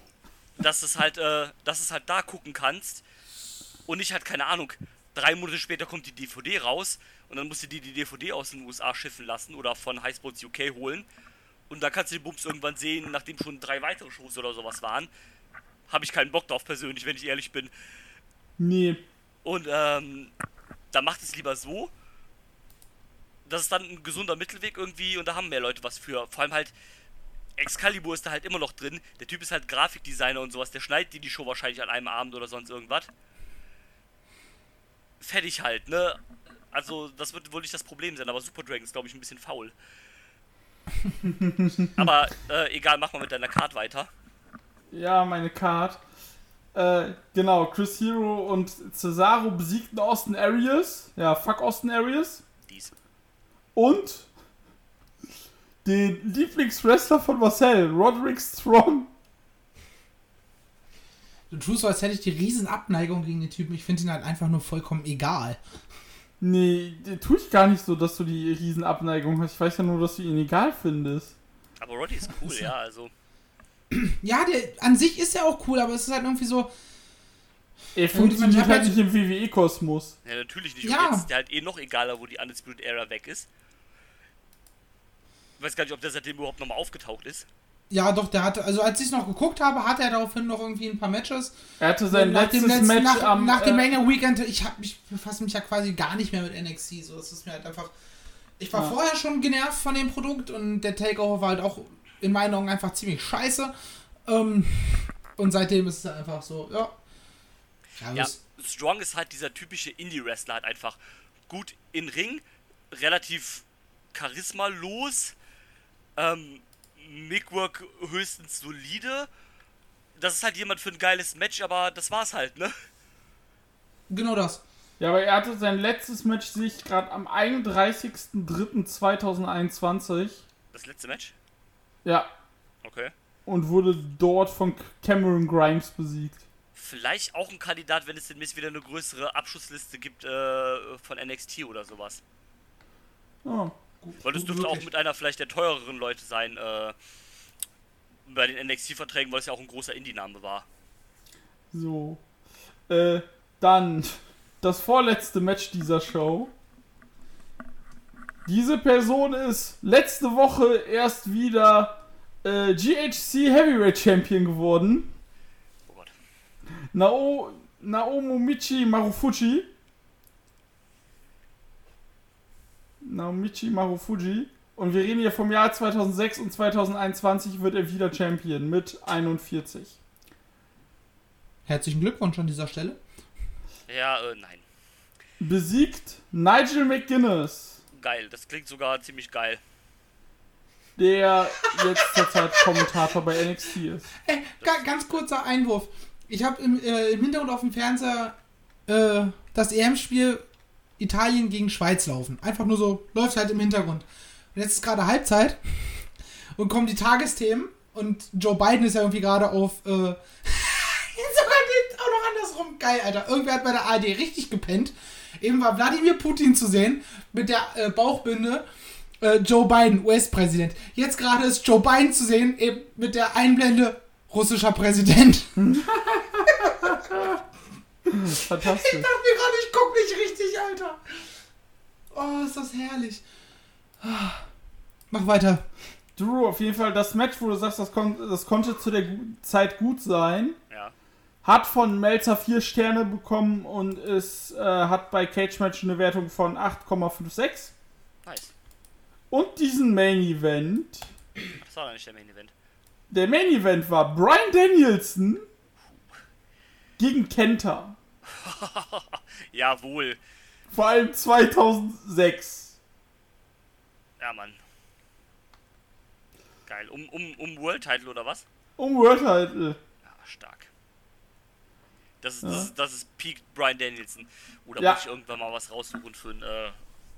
dass es halt, äh, dass es halt da gucken kannst und nicht halt, keine Ahnung, drei Monate später kommt die DVD raus und dann musst du dir die DVD aus den USA schiffen lassen oder von Highsports UK holen und dann kannst du den Bums irgendwann sehen, nachdem schon drei weitere Shows oder sowas waren. Habe ich keinen Bock drauf persönlich, wenn ich ehrlich bin. Nee. Und ähm, da macht es lieber so. Das ist dann ein gesunder Mittelweg irgendwie und da haben mehr Leute was für. Vor allem halt, Excalibur ist da halt immer noch drin. Der Typ ist halt Grafikdesigner und sowas. Der schneidet dir die Show wahrscheinlich an einem Abend oder sonst irgendwas. Fertig halt, ne? Also, das wird wohl nicht das Problem sein, aber Super Dragon ist, glaube ich, ein bisschen faul. [laughs] aber äh, egal, mach mal mit deiner Card weiter. Ja, meine Card. Äh, genau, Chris Hero und Cesaro besiegten Austin Arias. Ja, fuck Austin Arias. Dies. Und den Lieblingswrestler von Marcel, Roderick Strong. Du tust so, als hätte ich die riesen Abneigung gegen den Typen. Ich finde ihn halt einfach nur vollkommen egal. Nee, tue ich gar nicht so, dass du die Riesenabneigung hast. Ich weiß ja nur, dass du ihn egal findest. Aber Roddy ist cool, ja, also. Ja, der an sich ist er auch cool, aber es ist halt irgendwie so. Er funktioniert halt halt- nicht im WWE-Kosmos. Ja, natürlich nicht. Ja. Und jetzt ist der halt eh noch egaler, wo die Undisputed Era weg ist. Ich weiß gar nicht, ob der seitdem überhaupt nochmal aufgetaucht ist. Ja, doch, der hatte, also als ich noch geguckt habe, hatte er daraufhin noch irgendwie ein paar Matches. Er hatte sein nach letztes dem letzten, Match nach, am. nach dem äh, Mania Weekend, ich hab mich, befasse mich ja quasi gar nicht mehr mit NXT. So, das ist mir halt einfach. Ich war Ja. vorher schon genervt von dem Produkt und der Takeover war halt auch in meinen Augen einfach ziemlich scheiße. Ähm, Und seitdem ist es einfach so, ja. Ja, Ja, Strong ist halt dieser typische Indie-Wrestler, halt einfach gut in Ring, relativ charismalos, ähm, Mickwork höchstens solide. Das ist halt jemand für ein geiles Match, aber das war's halt, ne? genau das. Ja, aber er hatte sein letztes Match, sehe ich gerade am 31.03.2021. Das letzte Match? Ja, Okay. und wurde dort von Cameron Grimes besiegt. Vielleicht auch ein Kandidat, wenn es demnächst wieder eine größere Abschussliste gibt äh, von NXT oder sowas. Oh. Weil das Gut dürfte auch mit einer vielleicht der teureren Leute sein, äh, bei den NXT-Verträgen, weil es ja auch ein großer Indie-Name war. So. Äh, dann das vorletzte Match dieser Show. Diese Person ist letzte Woche erst wieder äh, GHC Heavyweight Champion geworden. Oh Gott. Nao Naomomichi Marufuji. Naomichi Marufuji. Und wir reden hier vom Jahr 2006 und 2021 wird er wieder Champion mit 41. Herzlichen Glückwunsch an dieser Stelle. Ja, äh, nein. Besiegt Nigel McGuinness, Geil, das klingt sogar ziemlich geil. der jetzt zurzeit Kommentator bei NXT ist. Ey, ga, ganz kurzer Einwurf. Ich habe im, äh, im Hintergrund auf dem Fernseher äh, das EM-Spiel Italien gegen Schweiz laufen. Einfach nur so, läuft halt im Hintergrund. Und jetzt ist gerade Halbzeit und kommen die Tagesthemen und Joe Biden ist ja irgendwie gerade auf. Äh, [laughs] jetzt sogar auch noch andersrum. Geil, Alter. Irgendwer hat bei der ARD richtig gepennt. Eben war Wladimir Putin zu sehen mit der äh, Bauchbinde. Äh, Joe Biden, US-Präsident. Jetzt gerade ist Joe Biden zu sehen, eben mit der Einblende russischer Präsident. [laughs] [laughs] Fantastisch. Ich dachte mir gerade, ich guck nicht richtig, Alter. Oh, ist das herrlich. Mach weiter. Drew, auf jeden Fall das Match, wo du sagst, das, kon das konnte zu der Gu Zeit gut sein, Ja. hat von Melzer vier Sterne bekommen und ist, äh, hat bei Cage Match eine Wertung von 8,56. Nice. Und diesen Main Event, Das war doch nicht der Main Event. der Main Event war Brian Danielson gegen Kenta. [laughs] Jawohl. Vor allem 2006. Ja, Mann. Geil. Um, um, um World Title oder was? Um World Title. Ja, stark. Das ist, Ja. das ist, das ist Peak Brian Danielson. Oder Ja. muss ich irgendwann mal was raussuchen für ein, äh,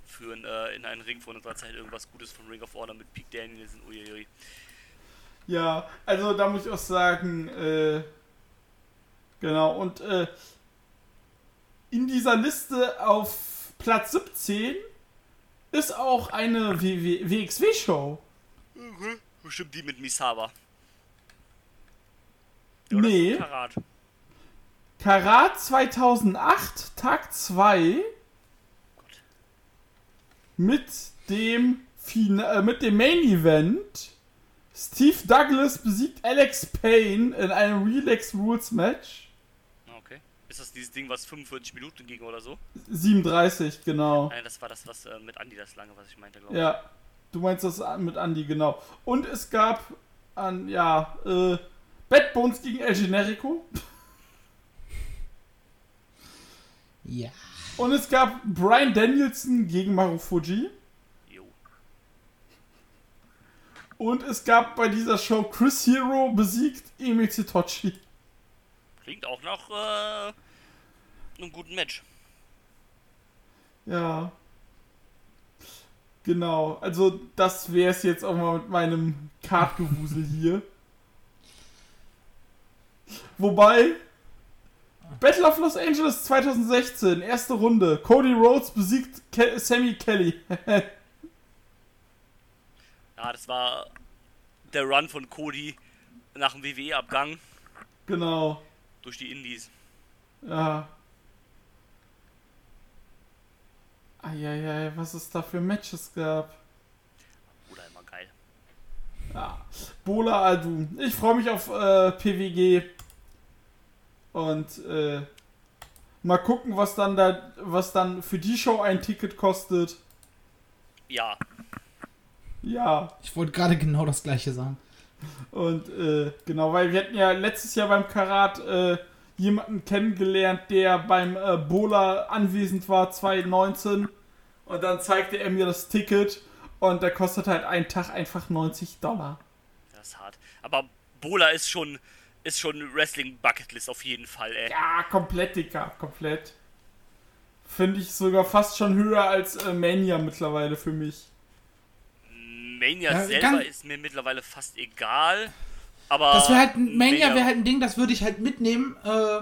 für ein, äh, in einen Ring von unserer Zeit irgendwas Gutes von Ring of Honor mit Peak Danielson. Uiuiui. Ja, also da muss ich auch sagen, äh, genau, und äh, in dieser Liste auf Platz 17 ist auch eine WXW-Show. Mhm. Bestimmt die mit Misawa. Nee. Karat. Karat 2008, Tag 2, mit dem, Fina äh, mit dem Main Event. Steve Douglas besiegt Alex Payne in einem Relax Rules Match. Ist das dieses Ding, was 45 Minuten ging oder so? 37, genau. Nein, das war das, was äh, mit Andi das lange, was ich meinte, glaube ich. Ja, du meinst das mit Andy, genau. Und es gab an, ja, äh, Bad Bones gegen El Generico. [laughs] Ja. Und es gab Brian Danielson gegen Marufuji. Jo. Und es gab bei dieser Show Chris Hero besiegt Emil Zitochi. Klingt auch nach äh, einem guten Match. Ja. Genau, also das wäre es jetzt auch mal mit meinem Kartgewusel hier. Wobei, Battle of Los Angeles 2016, erste Runde. Cody Rhodes besiegt Ke Sammy Kelly. [laughs] Ja, das war der Run von Cody nach dem WWE-Abgang genau, durch die Indies. ja. Eieiei, was es da für Matches gab. Oder immer geil. Ja. Bola Adu. Ich freue mich auf äh, PWG. Und äh, mal gucken, was dann da, was dann für die Show ein Ticket kostet. Ja, Ja. Ich wollte gerade genau das gleiche sagen. Und äh, genau, weil wir hatten ja letztes Jahr beim Karat äh, jemanden kennengelernt, der beim äh, Bola anwesend war, 2019. Und dann zeigte er mir das Ticket und der kostet halt einen Tag einfach 90 Dollar. Das ist hart. Aber Bola ist schon, ist schon Wrestling-Bucketlist auf jeden Fall, ey. Ja, komplett, Dicker, komplett. Finde ich sogar fast schon höher als äh, Mania mittlerweile für mich. Mania Ja, selber ist mir mittlerweile fast egal. Aber. Das wäre halt ein Mania wäre halt ein Ding, das würde ich halt mitnehmen. Äh,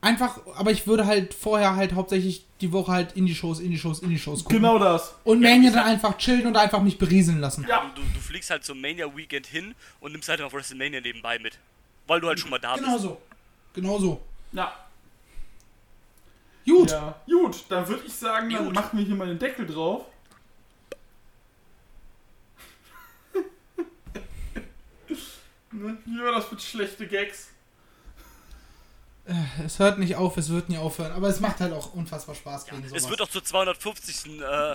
einfach, aber ich würde halt vorher halt hauptsächlich die Woche halt in die Shows, in die Shows, in die Shows gucken. Genau das. Und Ja, Mania dann sag- einfach chillen und einfach mich berieseln lassen. Ja. Du, du fliegst halt zum Mania Weekend hin und nimmst halt auf WrestleMania nebenbei mit. Weil du halt schon mal da Genau bist. so. Genau so. Ja. Gut. Ja. Gut, dann würde ich sagen, dann Gut. machen wir hier mal den Deckel drauf. Ne? War das mit schlechte Gags? Es hört nicht auf, es wird nie aufhören. Aber es macht halt auch unfassbar Spaß gegen sowas. Es wird auch zur 250. Äh,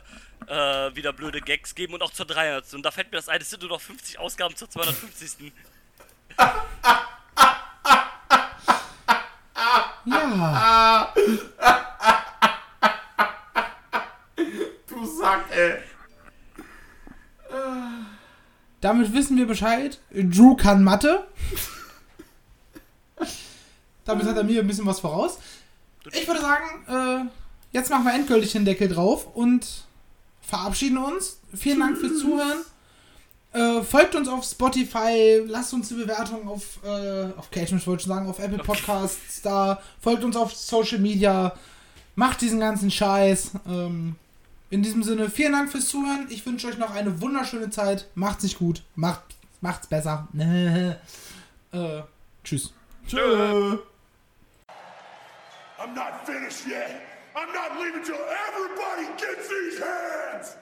äh, wieder blöde Gags geben und auch zur 300. Und da fällt mir das ein, es sind nur noch 50 Ausgaben zur 250. ja. Du Sack, ey. Damit wissen wir Bescheid. Drew kann Mathe. Damit hat er mir ein bisschen was voraus. Ich würde sagen, äh, jetzt machen wir endgültig den Deckel drauf und verabschieden uns. Vielen Dank fürs Zuhören. Äh, folgt uns auf Spotify, lasst uns eine Bewertung auf, äh, auf Cage wollte ich sagen, auf Apple Podcasts da. Folgt uns auf Social Media. Macht diesen ganzen Scheiß. Ähm, in diesem Sinne, vielen Dank fürs Zuhören. Ich wünsche euch noch eine wunderschöne Zeit. Macht sich gut. Macht, macht's besser. [laughs] äh, tschüss. Tschö. I'm not finished yet. I'm not leaving till everybody gets these hands.